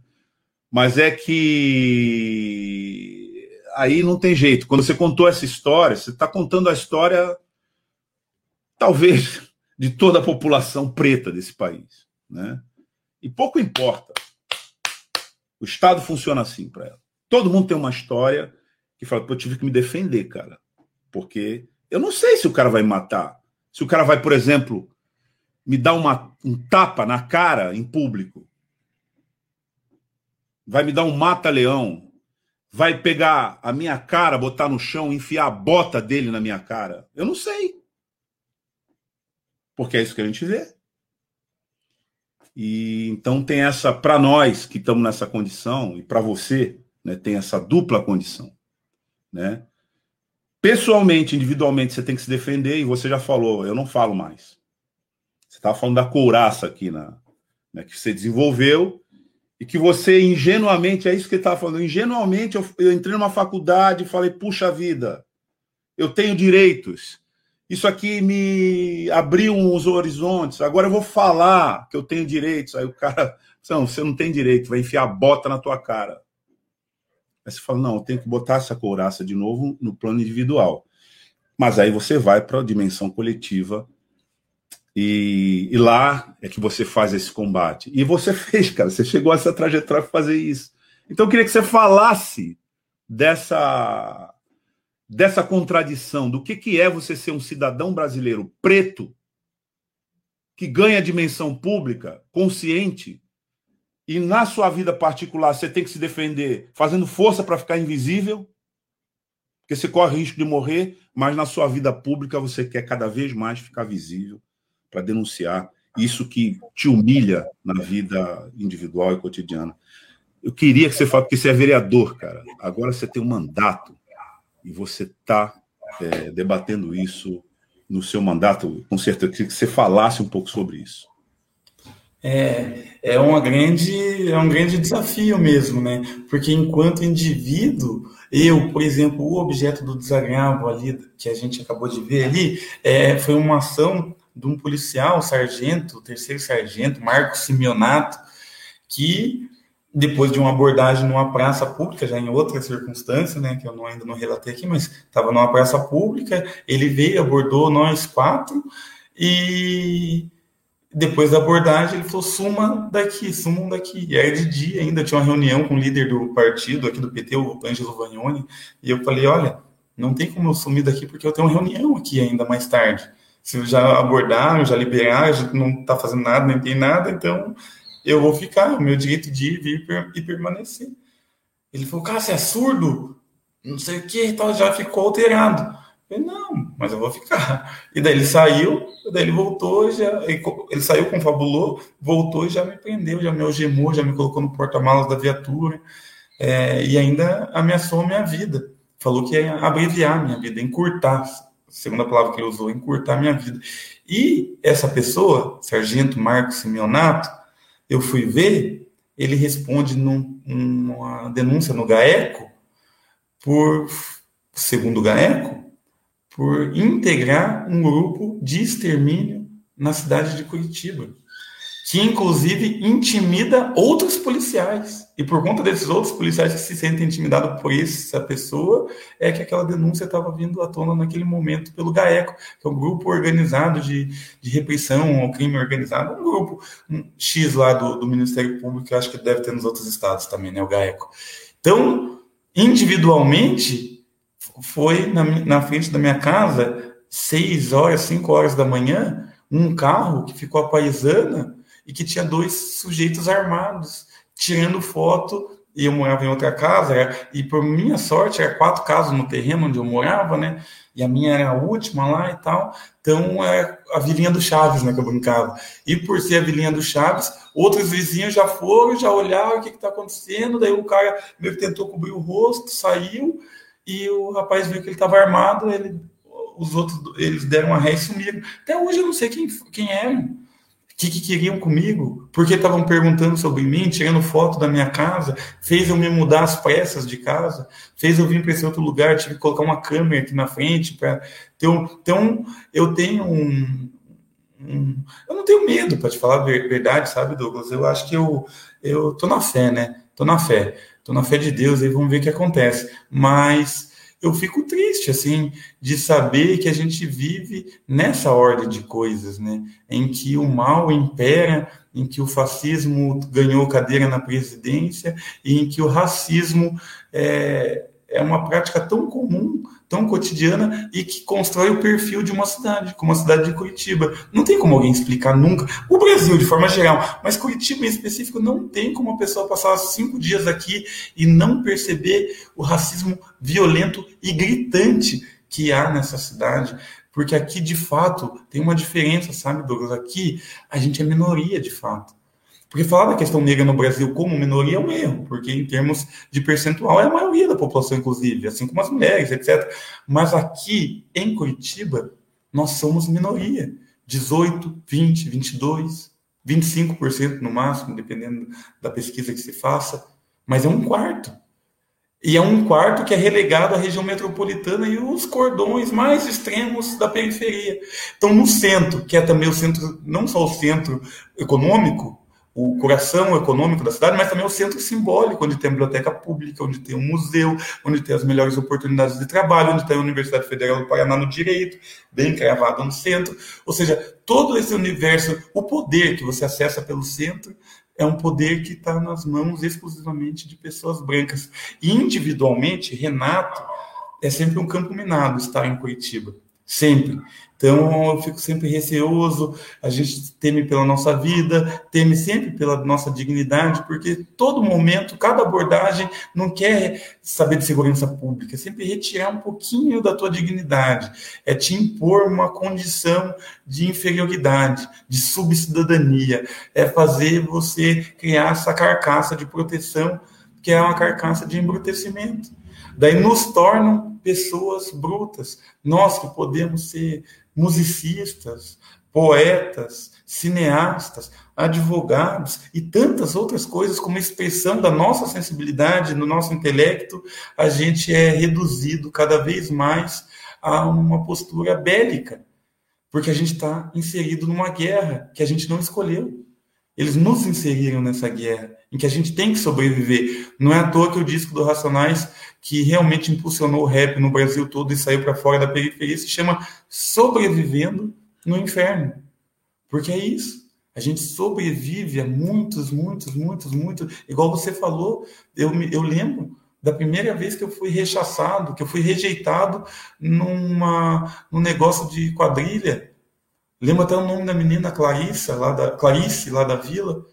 Speaker 3: Mas é que aí não tem jeito. Quando você contou essa história, você está contando a história, talvez, de toda a população preta desse país. Né? E pouco importa. O Estado funciona assim para ela. Todo mundo tem uma história que fala, eu tive que me defender, cara. Porque eu não sei se o cara vai me matar. Se o cara vai, por exemplo, me dar uma, um tapa na cara em público. Vai me dar um mata-leão. Vai pegar a minha cara, botar no chão, enfiar a bota dele na minha cara. Eu não sei. Porque é isso que a gente vê. E então tem essa para nós que estamos nessa condição e para você, né, tem essa dupla condição, né? Pessoalmente, individualmente, você tem que se defender e você já falou, eu não falo mais. Você estava falando da couraça aqui na, né, que você desenvolveu e que você ingenuamente, é isso que ele estava falando, ingenuamente eu, eu entrei numa faculdade e falei, puxa vida, eu tenho direitos, isso aqui me abriu uns horizontes, agora eu vou falar que eu tenho direitos. Aí o cara, não, você não tem direito, vai enfiar a bota na tua cara. Aí você fala, não, eu tenho que botar essa couraça de novo no plano individual. Mas aí você vai para a dimensão coletiva e, e, lá é que você faz esse combate. E você fez, cara, você chegou a essa trajetória para fazer isso. Então eu queria que você falasse dessa dessa contradição, do que, que é você ser um cidadão brasileiro preto, que ganha dimensão pública, consciente, e na sua vida particular você tem que se defender fazendo força para ficar invisível, porque você corre risco de morrer, mas na sua vida pública você quer cada vez mais ficar visível para denunciar isso que te humilha na vida individual e cotidiana. Eu queria que você falasse, porque você é vereador, cara. Agora você tem um mandato e você está é, debatendo isso no seu mandato, com certeza, queria que você falasse um pouco sobre isso.
Speaker 4: É, é, uma grande, é um grande desafio mesmo, né? Porque enquanto indivíduo, eu, por exemplo, o objeto do desagravo ali, que a gente acabou de ver ali, é, foi uma ação de um policial, sargento, terceiro sargento, Marcos Simeonato, que depois de uma abordagem numa praça pública, já em outra circunstância, né, que eu não, ainda não relatei aqui, mas estava numa praça pública, ele veio, abordou nós quatro, e depois da abordagem ele falou, suma daqui, sumam daqui. E aí de dia ainda tinha uma reunião com o líder do partido aqui do PT, o Ângelo Vagnoni, e eu falei, olha, não tem como eu sumir daqui porque eu tenho uma reunião aqui ainda mais tarde. Se já abordaram, já liberaram, já não está fazendo nada, nem tem nada, então eu vou ficar, o meu direito de ir, vir e permanecer. Ele falou, cara, você é surdo? Não sei o que, tal, já ficou alterado. Eu não, mas eu vou ficar. E daí ele saiu, daí ele voltou, já, ele saiu, confabulou, voltou e já me prendeu, já me algemou, já me colocou no porta-malas da viatura, é, e ainda ameaçou a minha vida. Falou que ia abreviar a minha vida, encurtar, segunda palavra que ele usou, encurtar a minha vida. E essa pessoa, Sargento Marcos Simeonato, eu fui ver, ele responde num, numa denúncia no GAECO por, segundo o GAECO, por integrar um grupo de extermínio na cidade de Curitiba que inclusive intimida outros policiais. E por conta desses outros policiais que se sentem intimidados por essa pessoa, é que aquela denúncia estava vindo à tona naquele momento pelo GAECO, que é um grupo organizado de, de repressão ao crime organizado, um grupo um X lá do, do Ministério Público, que acho que deve ter nos outros estados também, né, o GAECO. Então, individualmente, foi na, na frente da minha casa, seis horas, cinco horas da manhã, um carro que ficou a paisana e que tinha dois sujeitos armados tirando foto. E eu morava em outra casa, e por minha sorte, era quatro casas no terreno onde eu morava, né? E a minha era a última lá e tal. Então, é a vilinha do Chaves, né? Que eu brincava. E por ser a vilinha do Chaves, outros vizinhos já foram, já olharam o que está acontecendo. Daí o cara meio que tentou cobrir o rosto, saiu, e o rapaz viu que ele estava armado, ele, os outros, eles deram uma ré e sumiram. Até hoje eu não sei quem, quem eram que, que queriam comigo, porque estavam perguntando sobre mim, tirando foto da minha casa, fez eu me mudar às pressas de casa, fez eu vir para esse outro lugar, tive que colocar uma câmera aqui na frente para ter um. Então, eu tenho um, um, eu não tenho medo, para te falar a verdade, sabe, Douglas? Eu acho que eu, eu tô na fé, né? Tô na fé. Tô na fé de Deus, aí vamos ver o que acontece. Mas eu fico triste, assim, de saber que a gente vive nessa ordem de coisas, né? Em que o mal impera, em que o fascismo ganhou cadeira na presidência e em que o racismo é, é uma prática tão comum, tão cotidiana e que constrói o perfil de uma cidade, como a cidade de Curitiba. Não tem como alguém explicar nunca. O Brasil, de forma geral, mas Curitiba em específico, não tem como a pessoa passar cinco dias aqui e não perceber o racismo violento e gritante que há nessa cidade. Porque aqui, de fato, tem uma diferença, sabe, Douglas? Aqui a gente é minoria, de fato. Porque falar da questão negra no Brasil como minoria é um erro, porque em termos de percentual é a maioria da população, inclusive, assim como as mulheres, etc. Mas aqui em Curitiba, nós somos minoria. 18, 20, 22, 25% no máximo, dependendo da pesquisa que se faça, mas é um quarto. E é um quarto que é relegado à região metropolitana e os cordões mais extremos da periferia. Então, no centro, que é também o centro, não só o centro econômico, o coração econômico da cidade, mas também o centro simbólico, onde tem a biblioteca pública, onde tem um museu, onde tem as melhores oportunidades de trabalho, onde tem a Universidade Federal do Paraná no direito, bem cravado no centro. Ou seja, todo esse universo, o poder que você acessa pelo centro, é um poder que está nas mãos exclusivamente de pessoas brancas. E individualmente, Renato é sempre um campo minado estar em Curitiba. Sempre. Então eu fico sempre receoso, a gente teme pela nossa vida, teme sempre pela nossa dignidade, porque todo momento, cada abordagem não quer saber de segurança pública, é sempre retirar um pouquinho da tua dignidade, é te impor uma condição de inferioridade, de subcidadania, é fazer você criar essa carcaça de proteção, que é uma carcaça de embrutecimento. Daí nos tornam pessoas brutas. Nós que podemos ser musicistas, poetas, cineastas, advogados e tantas outras coisas como expressão da nossa sensibilidade, do nosso intelecto, a gente é reduzido cada vez mais a uma postura bélica, porque a gente está inserido numa guerra que a gente não escolheu. Eles nos inseriram nessa guerra, em que a gente tem que sobreviver. Não é à toa que o disco do Racionais que realmente impulsionou o rap no Brasil todo e saiu para fora da periferia, se chama Sobrevivendo no Inferno. Porque é isso. A gente sobrevive a muitos, muitos, muitos, muitos. Igual você falou, eu, eu lembro da primeira vez que eu fui rechaçado, que eu fui rejeitado numa, num negócio de quadrilha. Lembro até o nome da menina Clarissa, lá da, Clarice, lá da vila.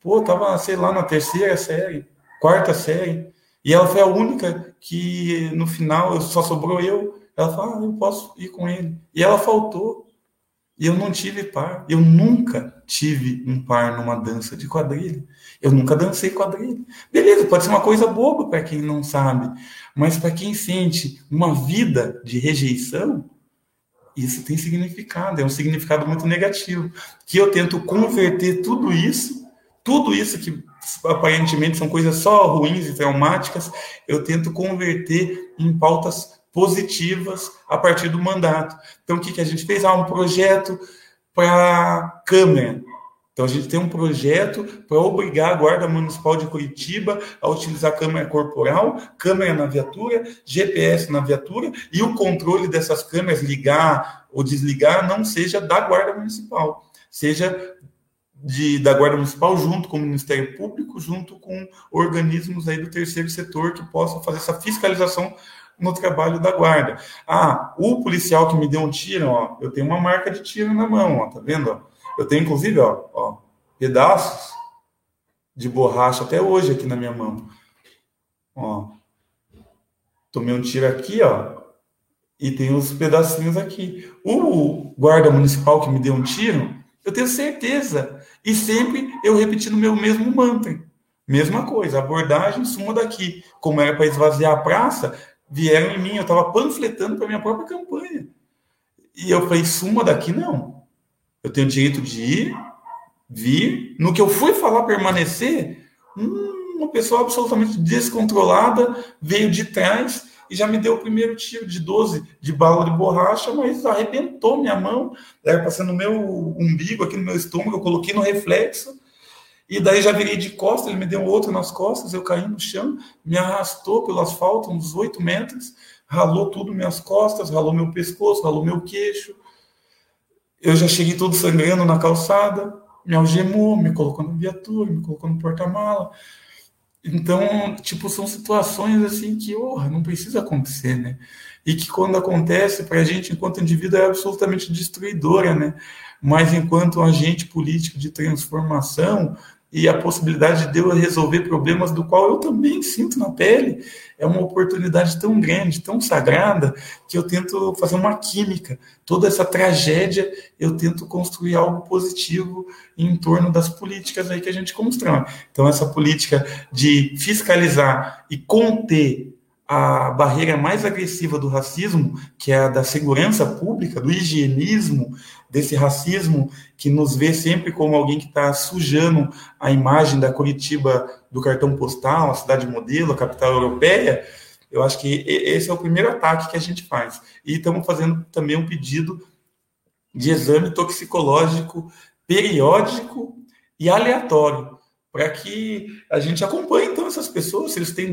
Speaker 4: Pô, tava, sei lá, na terceira série, quarta série. E ela foi a única que, no final, só sobrou eu. Ela falou, ah, eu posso ir com ele. E ela faltou. E eu não tive par. Eu nunca tive um par numa dança de quadrilha. Eu nunca dancei quadrilha. Beleza, pode ser uma coisa boba para quem não sabe. Mas para quem sente uma vida de rejeição, isso tem significado. É um significado muito negativo. Que eu tento converter tudo isso, tudo isso que aparentemente são coisas só ruins e traumáticas, eu tento converter em pautas positivas a partir do mandato. Então, o que, que a gente fez? Ah, um projeto para câmera. Então, a gente tem um projeto para obrigar a Guarda Municipal de Curitiba a utilizar câmera corporal, câmera na viatura, GPS na viatura e o controle dessas câmeras, ligar ou desligar, não seja da Guarda Municipal, seja de, da Guarda Municipal, junto com o Ministério Público, junto com organismos aí do terceiro setor que possam fazer essa fiscalização no trabalho da guarda. Ah, o policial que me deu um tiro, ó, eu tenho uma marca de tiro na mão, ó, tá vendo? Ó? Eu tenho inclusive, ó, ó, pedaços de borracha até hoje aqui na minha mão. Ó, tomei um tiro aqui, ó, e tem os pedacinhos aqui. O guarda municipal que me deu um tiro, eu tenho certeza. E sempre eu repetindo o meu mesmo mantra. Mesma coisa, abordagem, suma daqui. Como era para esvaziar a praça, vieram em mim, eu estava panfletando para minha própria campanha. E eu falei, suma daqui não. Eu tenho direito de ir, vir. No que eu fui falar permanecer, uma pessoa absolutamente descontrolada veio de trás e já me deu o primeiro tiro de 12 de bala de borracha, mas arrebentou minha mão, era passando no meu umbigo, aqui no meu estômago, eu coloquei no reflexo, e daí já virei de costas, ele me deu outro nas costas, eu caí no chão, me arrastou pelo asfalto uns 8 metros, ralou tudo minhas costas, ralou meu pescoço, ralou meu queixo. Eu já cheguei todo sangrando na calçada, me algemou, me colocou na viatura, me colocou no porta-mala. Então, tipo, são situações assim que, oh, não precisa acontecer, né? E que quando acontece, para a gente, enquanto indivíduo, é absolutamente destruidora, né? Mas enquanto agente político de transformação, e a possibilidade de eu resolver problemas do qual eu também sinto na pele é uma oportunidade tão grande, tão sagrada, que eu tento fazer uma química. Toda essa tragédia, eu tento construir algo positivo em torno das políticas aí que a gente constrói. Então, essa política de fiscalizar e conter a barreira mais agressiva do racismo, que é a da segurança pública, do higienismo, desse racismo que nos vê sempre como alguém que está sujando a imagem da Curitiba do cartão postal, a cidade modelo, a capital europeia, eu acho que esse é o primeiro ataque que a gente faz. E estamos fazendo também um pedido de exame toxicológico periódico e aleatório para que a gente acompanhe então essas pessoas, se eles têm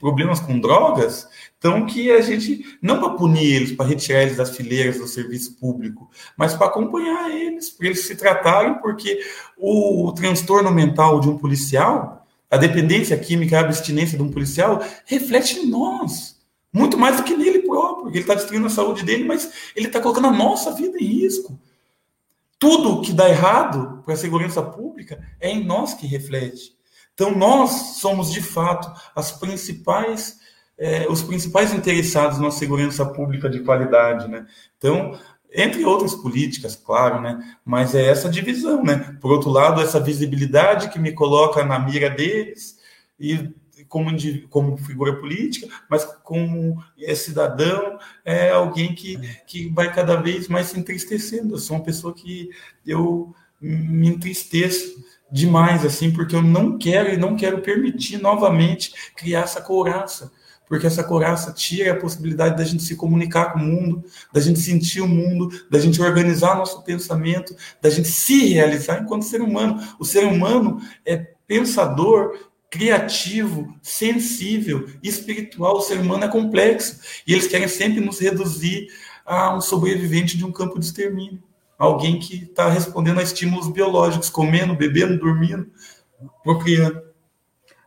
Speaker 4: problemas com drogas, então que a gente não para punir eles, para retirar eles das fileiras do serviço público, mas para acompanhar eles, para eles se tratarem, porque o, o transtorno mental de um policial, a dependência química, a abstinência de um policial reflete em nós. Muito mais do que nele próprio, porque ele está destruindo a saúde dele, mas ele está colocando a nossa vida em risco tudo que dá errado para a segurança pública é em nós que reflete. Então, nós somos, de fato, as principais, é, os principais interessados na segurança pública de qualidade. Né? Então, entre outras políticas, claro, né? mas é essa divisão. Né? Por outro lado, essa visibilidade que me coloca na mira deles, e como, como figura política, mas como é cidadão, é alguém que, que vai cada vez mais se entristecendo. Eu sou uma pessoa que eu me entristeço demais, assim, porque eu não quero e não quero permitir novamente criar essa couraça, porque essa couraça tira a possibilidade da gente se comunicar com o mundo, da gente sentir o mundo, da gente organizar nosso pensamento, da gente se realizar enquanto ser humano. O ser humano é pensador criativo, sensível, espiritual. O ser humano é complexo. E eles querem sempre nos reduzir a um sobrevivente de um campo de extermínio. Alguém que está respondendo a estímulos biológicos, comendo, bebendo, dormindo, procriando.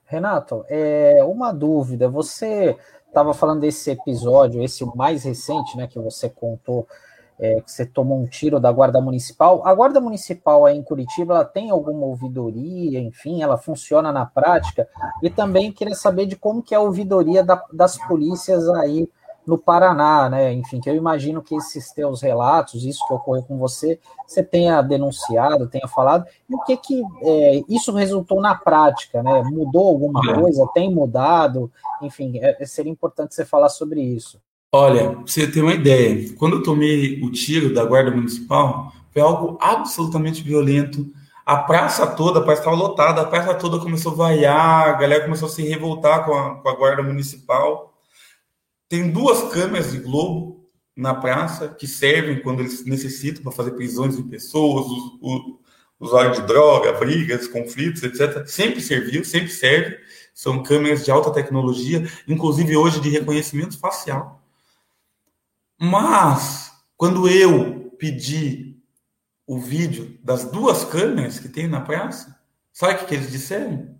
Speaker 2: Renato, é uma dúvida. Você estava falando desse episódio, esse mais recente, né, que você contou é, que você tomou um tiro da Guarda Municipal. A Guarda Municipal aí em Curitiba ela tem alguma ouvidoria, enfim, ela funciona na prática? E também queria saber de como que é a ouvidoria da, das polícias aí no Paraná, né? Enfim, que eu imagino que esses teus relatos, isso que ocorreu com você, você tenha denunciado, tenha falado, e o que que é, isso resultou na prática, né? Mudou alguma coisa? Tem mudado? Enfim, é, seria importante você falar sobre isso.
Speaker 4: Olha, pra você ter uma ideia, quando eu tomei o tiro da Guarda Municipal, foi algo absolutamente violento. A praça toda, a praça estava lotada, a praça toda começou a vaiar, a galera começou a se revoltar com a, com a Guarda Municipal. Tem duas câmeras de Globo na praça que servem quando eles necessitam para fazer prisões de pessoas, usuário de droga, brigas, conflitos, etc. Sempre serviu, sempre serve. São câmeras de alta tecnologia, inclusive hoje de reconhecimento facial. Mas, quando eu pedi o vídeo das duas câmeras que tem na praça, sabe o que, que eles disseram?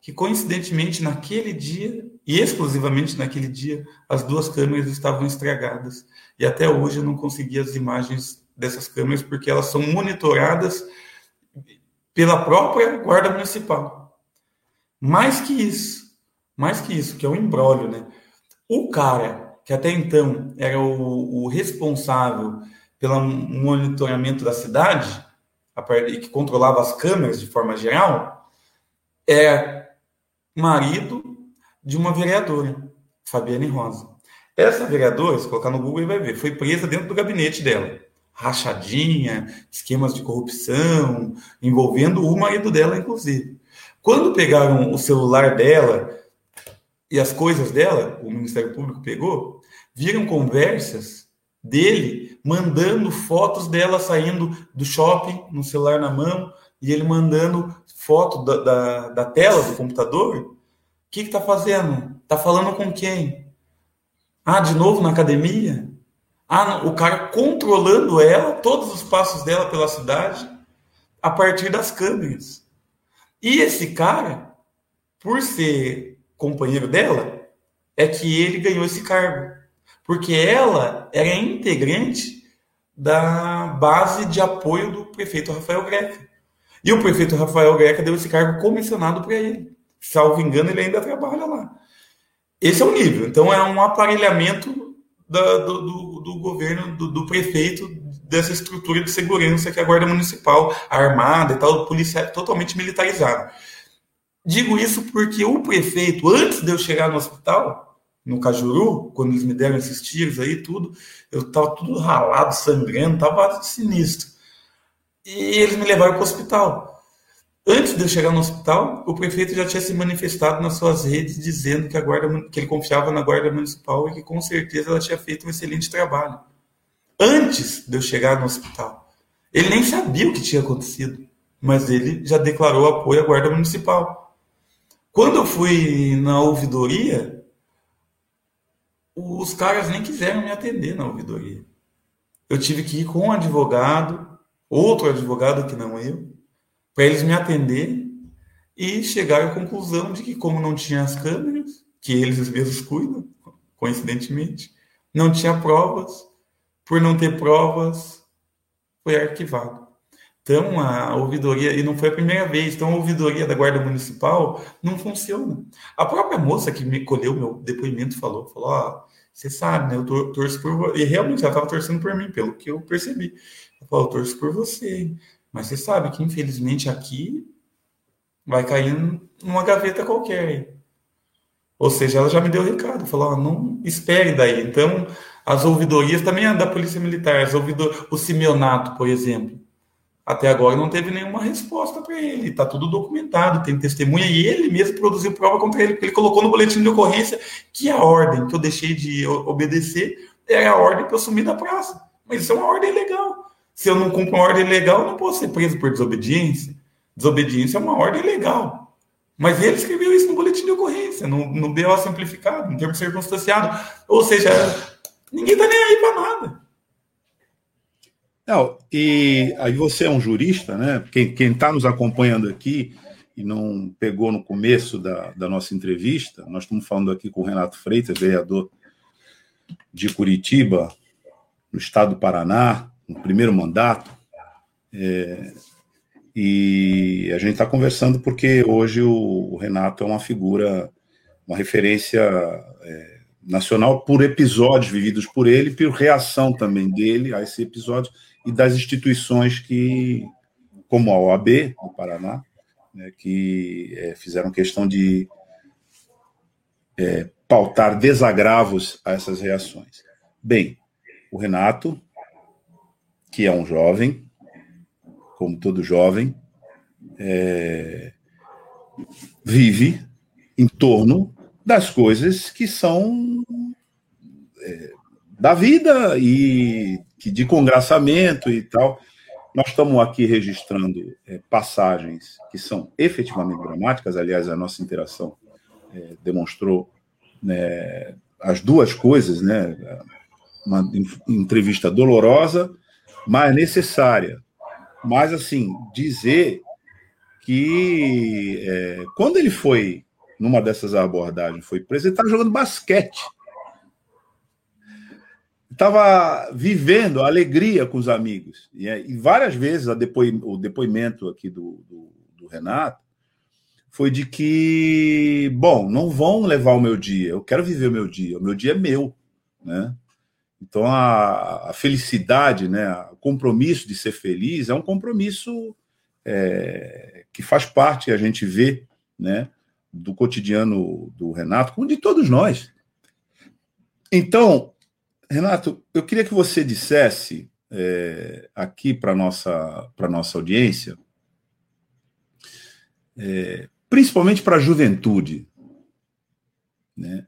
Speaker 4: Que coincidentemente naquele dia, e exclusivamente naquele dia, as duas câmeras estavam estragadas. E até hoje eu não consegui as imagens dessas câmeras, porque elas são monitoradas pela própria Guarda Municipal. Mais que isso, mais que isso, que é um embrólio, né? O cara que até então era o, o responsável pelo monitoramento da cidade, e que controlava as câmeras de forma geral, é marido de uma vereadora, Fabiane Rosa. Essa vereadora, se colocar no Google e vai ver, foi presa dentro do gabinete dela. Rachadinha, esquemas de corrupção, envolvendo o marido dela, inclusive. Quando pegaram o celular dela e as coisas dela, o Ministério Público pegou, viram conversas dele mandando fotos dela saindo do shopping, no celular na mão, e ele mandando foto da, da, da tela do computador. O que está fazendo? Está falando com quem? Ah, de novo na academia? Ah, o cara controlando ela, todos os passos dela pela cidade, a partir das câmeras. E esse cara, por ser companheiro dela, é que ele ganhou esse cargo. Porque ela era integrante da base de apoio do prefeito Rafael Greca. E o prefeito Rafael Greca deu esse cargo comissionado para ele. Salvo engano, ele ainda trabalha lá. Esse é o nível. Então, é um aparelhamento da, do, do, do, governo, do, do, prefeito, dessa estrutura de segurança que é a Guarda Municipal, a Armada e tal, polícia totalmente militarizada. Digo isso porque o prefeito, antes de eu chegar no hospital, no Cajuru, quando eles me deram esses tiros aí, tudo, eu tava tudo ralado, sangrando, tava sinistro. E eles me levaram para o hospital. Antes de eu chegar no hospital, o prefeito já tinha se manifestado nas suas redes dizendo que, a guarda, que ele confiava na Guarda Municipal e que com certeza ela tinha feito um excelente trabalho. Antes de eu chegar no hospital. Ele nem sabia o que tinha acontecido, mas ele já declarou apoio à Guarda Municipal. Quando eu fui na ouvidoria, os caras nem quiseram me atender na ouvidoria. Eu tive que ir com um advogado, outro advogado que não eu, para eles me atender e chegar à conclusão de que, como não tinha as câmeras, que eles mesmos cuidam, coincidentemente, não tinha provas, por não ter provas, foi arquivado. Então, a ouvidoria, e não foi a primeira vez, então a ouvidoria da Guarda Municipal não funciona. A própria moça que me colheu meu depoimento falou, falou, ó, você sabe, né, eu torço por você, e realmente ela estava torcendo por mim, pelo que eu percebi. Ela falou, eu torço por você, mas você sabe que infelizmente aqui vai cair numa gaveta qualquer. Ou seja, ela já me deu o recado, falou, ó, não espere daí. Então, as ouvidorias também é da Polícia Militar, as ouvidor... o Simeonato, por exemplo até agora não teve nenhuma resposta para ele. Está tudo documentado, tem testemunha e ele mesmo produziu prova contra ele, porque ele colocou no boletim de ocorrência que a ordem que eu deixei de obedecer era a ordem para eu sumir da praça. Mas isso é uma ordem legal. Se eu não cumpro uma ordem legal, eu não posso ser preso por desobediência. Desobediência é uma ordem legal. Mas ele escreveu isso no boletim de ocorrência, no, no BO simplificado, no termo circunstanciado. Ou seja, ninguém está nem aí para nada.
Speaker 3: Não, e aí você é um jurista, né? Quem está nos acompanhando aqui e não pegou no começo da, da nossa entrevista, nós estamos falando aqui com o Renato Freitas, vereador de Curitiba, no estado do Paraná, no primeiro mandato. É, e a gente está conversando porque hoje o, o, Renato é uma figura, uma referência é, nacional por episódios vividos por ele, por reação também dele a esse episódio e das instituições que, como a OAB, no Paraná, né, que é, fizeram questão de é, pautar desagravos a essas reações. Bem, o Renato, que é um jovem, como todo jovem, é, vive em torno das coisas que são é, da vida e de congraçamento e tal. Nós estamos aqui registrando é, passagens que são efetivamente dramáticas, aliás, a nossa interação é, demonstrou né, as duas coisas, né? Uma entrevista dolorosa, mas necessária. Mas, assim, dizer que é, quando ele foi, numa dessas abordagens, foi preso, ele estava jogando basquete estava vivendo a alegria com os amigos. E, é, e várias vezes depoi, o depoimento aqui do, do, do, Renato foi de que, bom, não vão levar o meu dia, eu quero viver o meu dia, o meu dia é meu, né? Então a, a felicidade, né, o compromisso de ser feliz é um compromisso é, que faz parte, a gente vê, né, do cotidiano do Renato, como de todos nós. Então, Renato, eu queria que você dissesse é, aqui para a nossa, nossa audiência, é, principalmente para a juventude, né,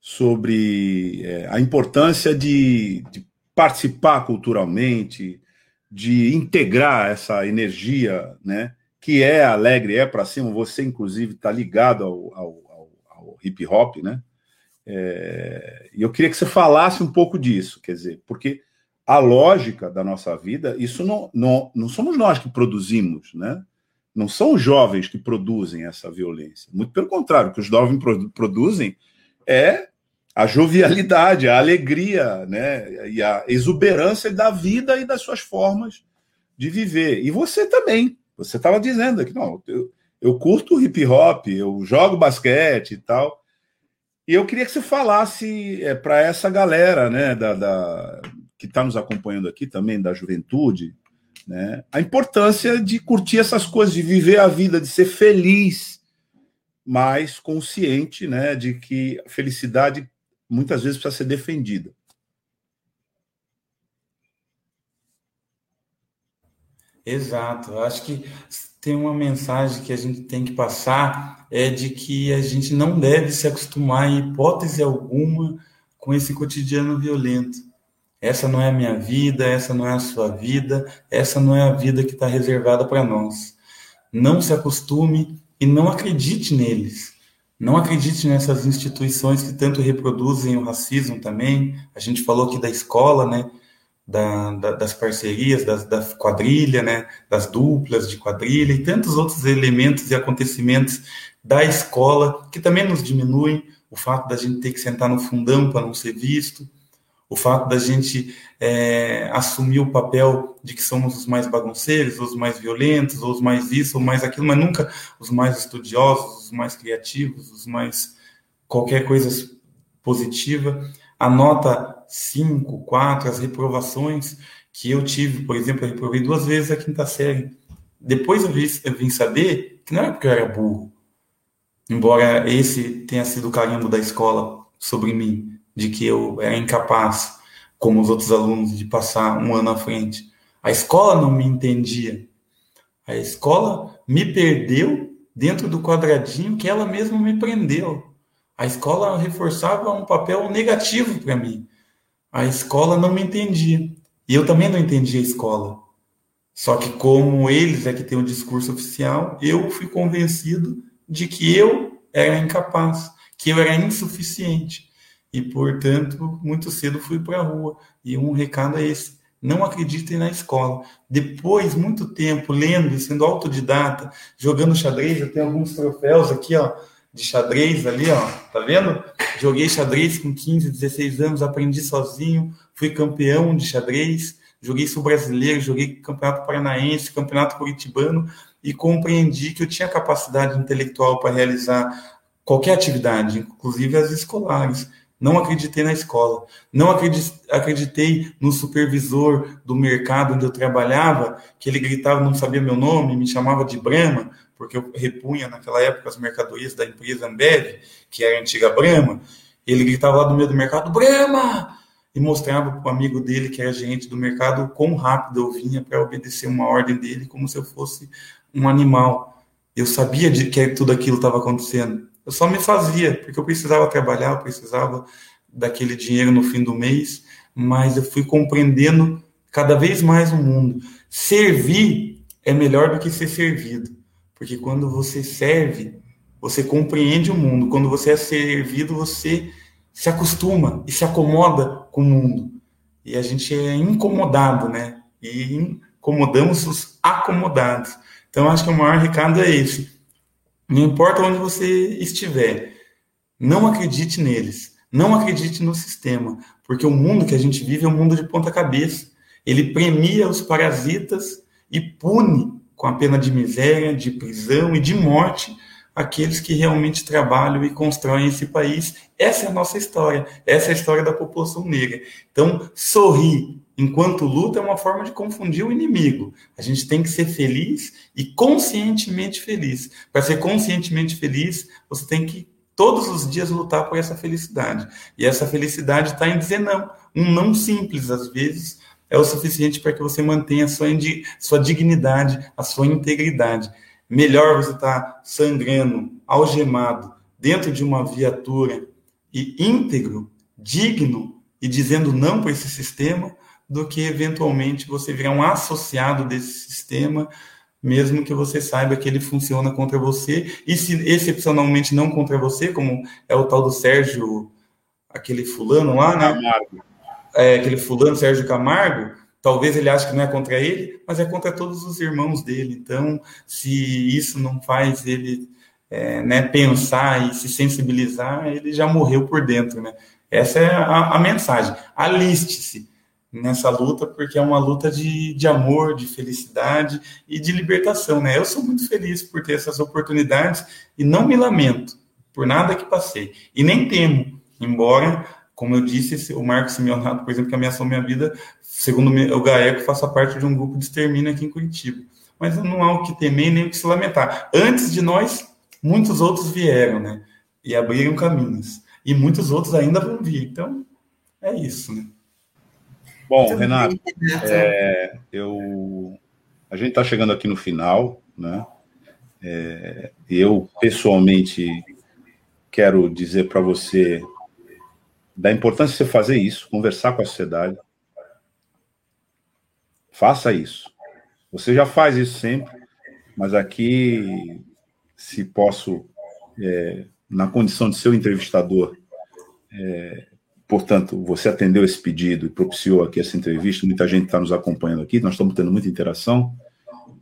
Speaker 3: sobre é, a importância de, de, participar culturalmente, de integrar essa energia, né, que é alegre, é para cima. Você, inclusive, está ligado ao, ao, ao, ao hip hop, né? É, e eu queria que você falasse um pouco disso, quer dizer, porque a lógica da nossa vida, isso não, não, não somos nós que produzimos, né? Não são os jovens que produzem essa violência. Muito pelo contrário, o que os jovens produzem é a jovialidade, a alegria, né? E a exuberância da vida e das suas formas de viver. E você também. Você estava dizendo aqui, não, eu, eu curto hip hop, eu jogo basquete e tal. E eu queria que você falasse é, para essa galera né, da, da que está nos acompanhando aqui também, da juventude, né, a importância de curtir essas coisas, de viver a vida, de ser feliz mas consciente né, de que a felicidade muitas vezes precisa ser defendida.
Speaker 4: Exato. Eu acho que tem uma mensagem que a gente tem que passar é de que a gente não deve se acostumar em hipótese alguma com esse cotidiano violento. Essa não é a minha vida, essa não é a sua vida, essa não é a vida que está reservada para nós. Não se acostume e não acredite neles. Não acredite nessas instituições que tanto reproduzem o racismo também. A gente falou aqui da escola, né? Da, da, das parcerias, das, da quadrilha, né? Das duplas de quadrilha e tantos outros elementos e acontecimentos da escola que também nos diminuem. O fato da gente ter que sentar no fundão para não ser visto, o fato da gente é, assumir o papel de que somos os mais bagunceiros, os mais violentos, os mais isso, ou mais aquilo, mas nunca os mais estudiosos, os mais criativos, os mais qualquer coisa positiva. A nota 5, 4, as reprovações que eu tive, por exemplo, eu reprovei duas vezes a quinta série. Depois eu vim, eu vim saber que não era porque eu era burro, embora esse tenha sido o carimbo da escola sobre mim, de que eu era incapaz, como os outros alunos, de passar um ano à frente. A escola não me entendia. A escola me perdeu dentro do quadradinho que ela mesma me prendeu. A escola reforçava um papel negativo para mim. A escola não me entendia. E eu também não entendia a escola. Só que, como eles é que têm o discurso oficial, eu fui convencido de que eu era incapaz, que eu era insuficiente e, portanto, muito cedo fui para a rua. E um recado é esse: não acreditem na escola. Depois, muito tempo lendo e sendo autodidata, jogando xadrez, eu tenho alguns troféus aqui, ó, de xadrez ali, ó, tá vendo? Joguei xadrez com 15, 16 anos, aprendi sozinho, fui campeão de xadrez, joguei sul brasileiro, joguei campeonato paranaense, campeonato curitibano e compreendi que eu tinha capacidade intelectual para realizar qualquer atividade, inclusive as escolares. Não acreditei na escola. Não acreditei no supervisor do mercado onde eu trabalhava, que ele gritava, não sabia meu nome, me chamava de Brahma, porque eu repunha naquela época as mercadorias da empresa Ambev, que era a antiga Brahma. Ele gritava lá do meio do mercado, Brahma! E mostrava para o amigo dele, que era gerente do mercado, o quão rápido eu vinha para obedecer uma ordem dele, como se eu fosse um animal. Eu sabia de que tudo aquilo estava acontecendo. Eu só me fazia, porque eu precisava trabalhar, eu precisava daquele dinheiro no fim do mês, mas eu fui compreendendo cada vez mais o mundo. Servir é melhor do que ser servido, porque quando você serve, você compreende o mundo. Quando você é servido, você se acostuma e se acomoda com o mundo. E a gente é incomodado, né? E incomodamos os acomodados. Então, acho que o maior recado é esse não importa onde você estiver, não acredite neles. Não acredite no sistema, porque o mundo que a gente vive é um mundo de ponta cabeça. Ele premia os parasitas e pune com a pena de miséria, de prisão e de morte aqueles que realmente trabalham e constroem esse país. Essa é a nossa história, essa é a história da população negra. Então, sorrir enquanto luta é uma forma de confundir o inimigo. A gente tem que ser feliz e conscientemente feliz. Para ser conscientemente feliz, você tem que todos os dias lutar por essa felicidade. E essa felicidade está em dizer não. Um não simples, às vezes, é o suficiente para que você mantenha sua, sua dignidade, a sua integridade. Melhor você estar tá sangrando, algemado, dentro de uma viatura e íntegro, digno e dizendo não para esse sistema, do que eventualmente você virar um associado desse sistema, mesmo que você saiba que ele funciona contra você, e se excepcionalmente não contra você, como é o tal do Sérgio, aquele fulano lá, né? É, aquele fulano, Sérgio Camargo, talvez ele ache que não é contra ele, mas é contra todos os irmãos dele. Então, se isso não faz ele é, né, pensar e se sensibilizar, ele já morreu por dentro, né? Essa é a, a mensagem. Aliste-se nessa luta, porque é uma luta de, de amor, de felicidade e de libertação, né? Eu sou muito feliz por ter essas oportunidades e não me lamento por nada que passei. E nem temo, embora, como eu disse, o Marcos Simeonato, por exemplo, que ameaçou minha vida, segundo o GAECO, faça parte de um grupo de extermínio aqui em Curitiba. Mas não há o que temer nem o que se lamentar. Antes de nós muitos outros vieram, né? E abriram caminhos. E muitos outros ainda vão vir. Então, é isso, né?
Speaker 3: Bom, Muito Renato, bem, Renato. É, eu, a gente está chegando aqui no final, né? É, eu, pessoalmente, quero dizer para você da importância de você fazer isso, conversar com a sociedade. Faça isso. Você já faz isso sempre, mas aqui, se posso, é, na condição de ser o entrevistador, é, portanto, você atendeu esse pedido e propiciou aqui essa entrevista, muita gente está nos acompanhando aqui, nós estamos tendo muita interação.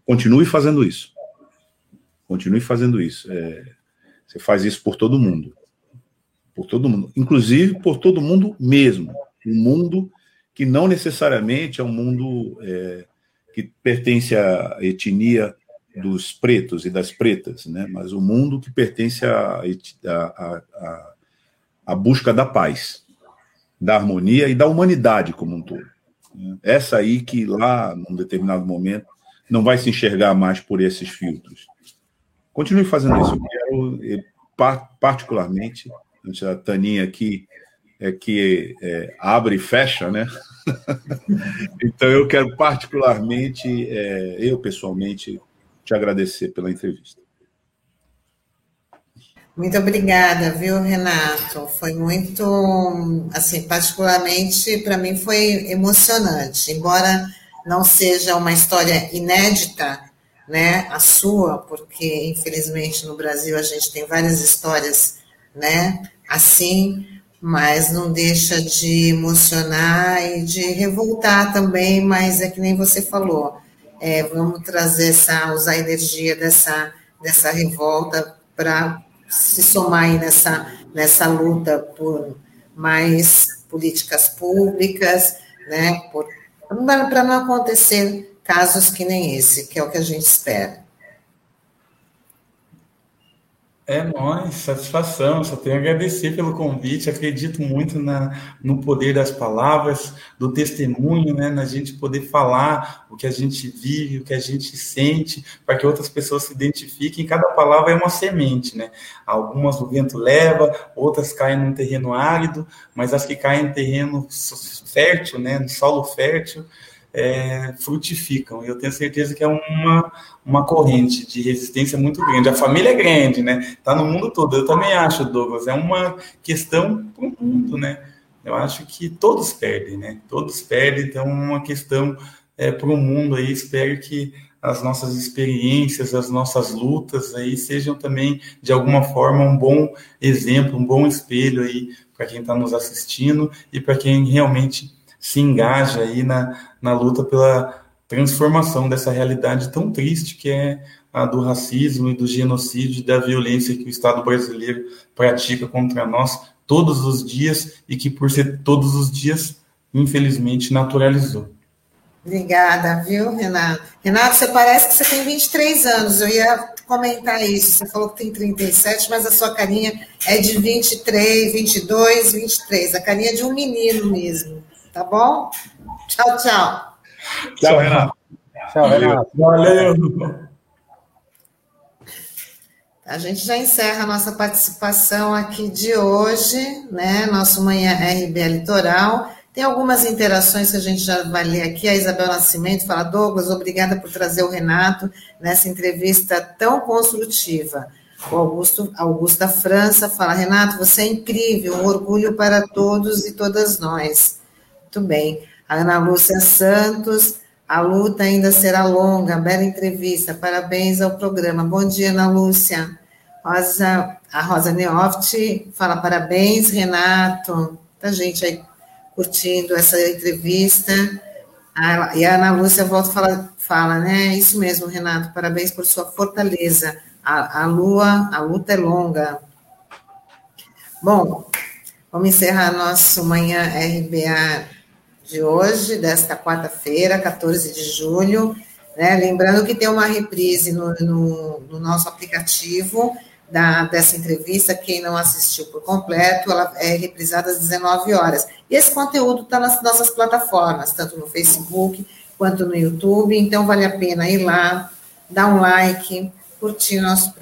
Speaker 3: Continue fazendo isso. Continue fazendo isso. É, você faz isso por todo mundo por todo mundo, inclusive por todo mundo mesmo. Um mundo que não necessariamente é um mundo é, que pertence à etnia dos pretos e das pretas, né? mas o um mundo que pertence à, à, busca da paz, da harmonia e da humanidade como um todo. Né? Essa aí que lá, num determinado momento, não vai se enxergar mais por esses filtros. Continue fazendo isso. Eu quero, particularmente, a Taninha aqui é que é, abre e fecha, né? então eu quero particularmente, é, eu pessoalmente, te agradecer pela entrevista.
Speaker 1: Muito obrigada, viu, Renato? Foi muito, assim, particularmente para mim foi emocionante, embora não seja uma história inédita, né, a sua, porque infelizmente no Brasil a gente tem várias histórias, né, assim, mas não deixa de emocionar e de revoltar também, mas é que nem você falou, é, vamos trazer essa, usar a energia dessa, dessa revolta para se somar aí nessa, nessa luta por mais políticas públicas, né, para não acontecer casos que nem esse, que é o que a gente espera.
Speaker 4: É nóis, satisfação. Só tenho a agradecer pelo convite. Acredito muito na, no poder das palavras, do testemunho, né? Na gente poder falar o que a gente vive, o que a gente sente, para que outras pessoas se identifiquem. Cada palavra é uma semente, né? Algumas o vento leva, outras caem num terreno árido, mas as que caem em terreno fértil, né? No solo fértil, é, frutificam. Eu tenho certeza que é uma, uma corrente de resistência muito grande. A família é grande, né? Está no mundo todo. Eu também acho, Douglas. É uma questão para o mundo, né? Eu acho que todos perdem, né? Todos perdem. Então, uma questão é, para o mundo aí. Espero que as nossas experiências, as nossas lutas aí sejam também, de alguma forma, um bom exemplo, um bom espelho aí para quem está nos assistindo e para quem realmente se engaja aí na, na luta pela transformação dessa realidade tão triste que é a do racismo e do genocídio e da violência que o Estado brasileiro pratica contra nós todos os dias e que, por ser todos os dias, infelizmente, naturalizou.
Speaker 1: Obrigada, viu, Renato? Renato, você parece que você tem 23 anos. Eu ia comentar isso. Você falou que tem 37, mas a sua carinha é de 23, 22, 23. A carinha de um menino mesmo. Tá bom? Tchau, tchau.
Speaker 3: Tchau, Renato.
Speaker 2: Tchau, Renato.
Speaker 4: Valeu.
Speaker 1: A gente já encerra a nossa participação aqui de hoje, né? Nosso Manhã RBA Litoral. Tem algumas interações que a gente já vai ler aqui. A Isabel Nascimento fala: Douglas, obrigada por trazer o Renato nessa entrevista tão construtiva. O Augusto, Augusta França fala: Renato, você é incrível, um orgulho para todos e todas nós. Muito bem. Ana Lúcia Santos, a luta ainda será longa, bela entrevista, parabéns ao programa. Bom dia, Ana Lúcia. Rosa, a Rosa Neoft fala parabéns, Renato. Tá gente aí curtindo essa entrevista. A, e a Ana Lúcia volta fala, fala, né? Isso mesmo, Renato, parabéns por sua fortaleza. A, a lua, a luta é longa. Bom, vamos encerrar nosso manhã RBA de hoje, desta quarta-feira, 14 de julho. Né? Lembrando que tem uma reprise no, no, no, nosso aplicativo da, dessa entrevista. Quem não assistiu por completo, ela é reprisada às 19 horas. E esse conteúdo está nas nossas plataformas, tanto no Facebook quanto no YouTube. Então, vale a pena ir lá, dar um like, curtir nosso,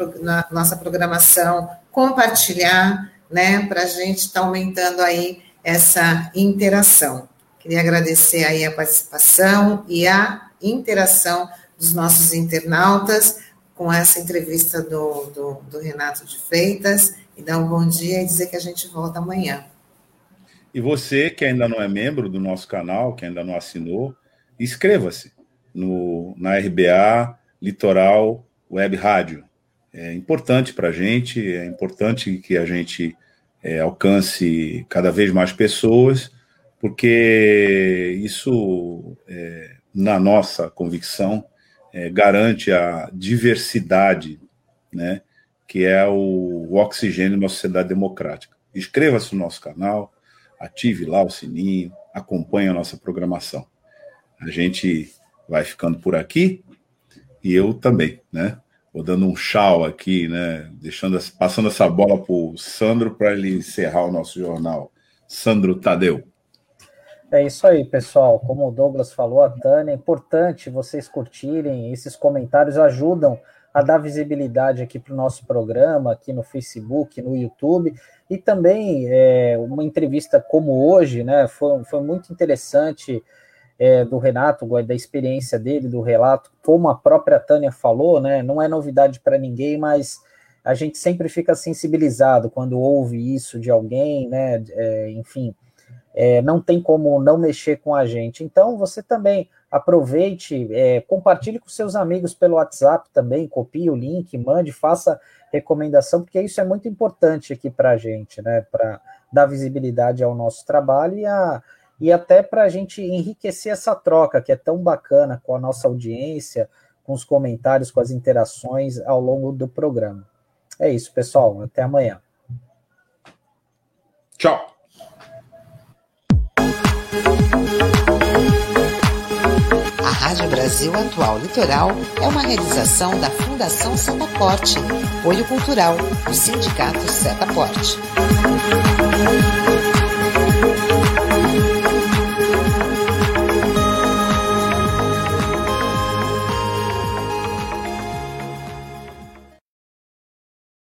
Speaker 1: nossa programação, compartilhar, né, para a gente estar tá aumentando aí essa interação. Queria agradecer aí a participação e a interação dos nossos internautas com essa entrevista do, do, do Renato de Freitas e dar um bom dia e dizer que a gente volta amanhã.
Speaker 3: E você que ainda não é membro do nosso canal, que ainda não assinou, inscreva-se no, na RBA Litoral Web Rádio. É importante para a gente, é importante que a gente é, alcance cada vez mais pessoas, porque isso, é, na nossa convicção, é, garante a diversidade, né, que é o, o oxigênio da sociedade democrática. Inscreva-se no nosso canal, ative lá o sininho, acompanhe a nossa programação. A gente vai ficando por aqui e eu também, né? Vou dando um tchau aqui, né? Deixando, passando essa bola para o Sandro para ele encerrar o nosso jornal. Sandro Tadeu.
Speaker 2: É isso aí, pessoal. Como o Douglas falou, a Tânia, é importante vocês curtirem. Esses comentários ajudam a dar visibilidade aqui para o nosso programa, aqui no Facebook, no YouTube. E também é, uma entrevista como hoje, né? Foi, foi muito interessante é, do Renato, da experiência dele, do relato, como a própria Tânia falou, né? Não é novidade para ninguém, mas a gente sempre fica sensibilizado quando ouve isso de alguém, né? É, enfim, é, não tem como não mexer com a gente. Então, você também aproveite, é, compartilhe com seus amigos pelo WhatsApp também, copie o link, mande, faça recomendação, porque isso é muito importante aqui para a gente, né? Para dar visibilidade ao nosso trabalho e a e até para a gente enriquecer essa troca que é tão bacana com a nossa audiência, com os comentários, com as interações ao longo do programa. É isso, pessoal. Até amanhã.
Speaker 3: Tchau.
Speaker 6: A Rádio Brasil Atual Litoral é uma realização da Fundação Setaporte, apoio cultural do Sindicato Setaporte.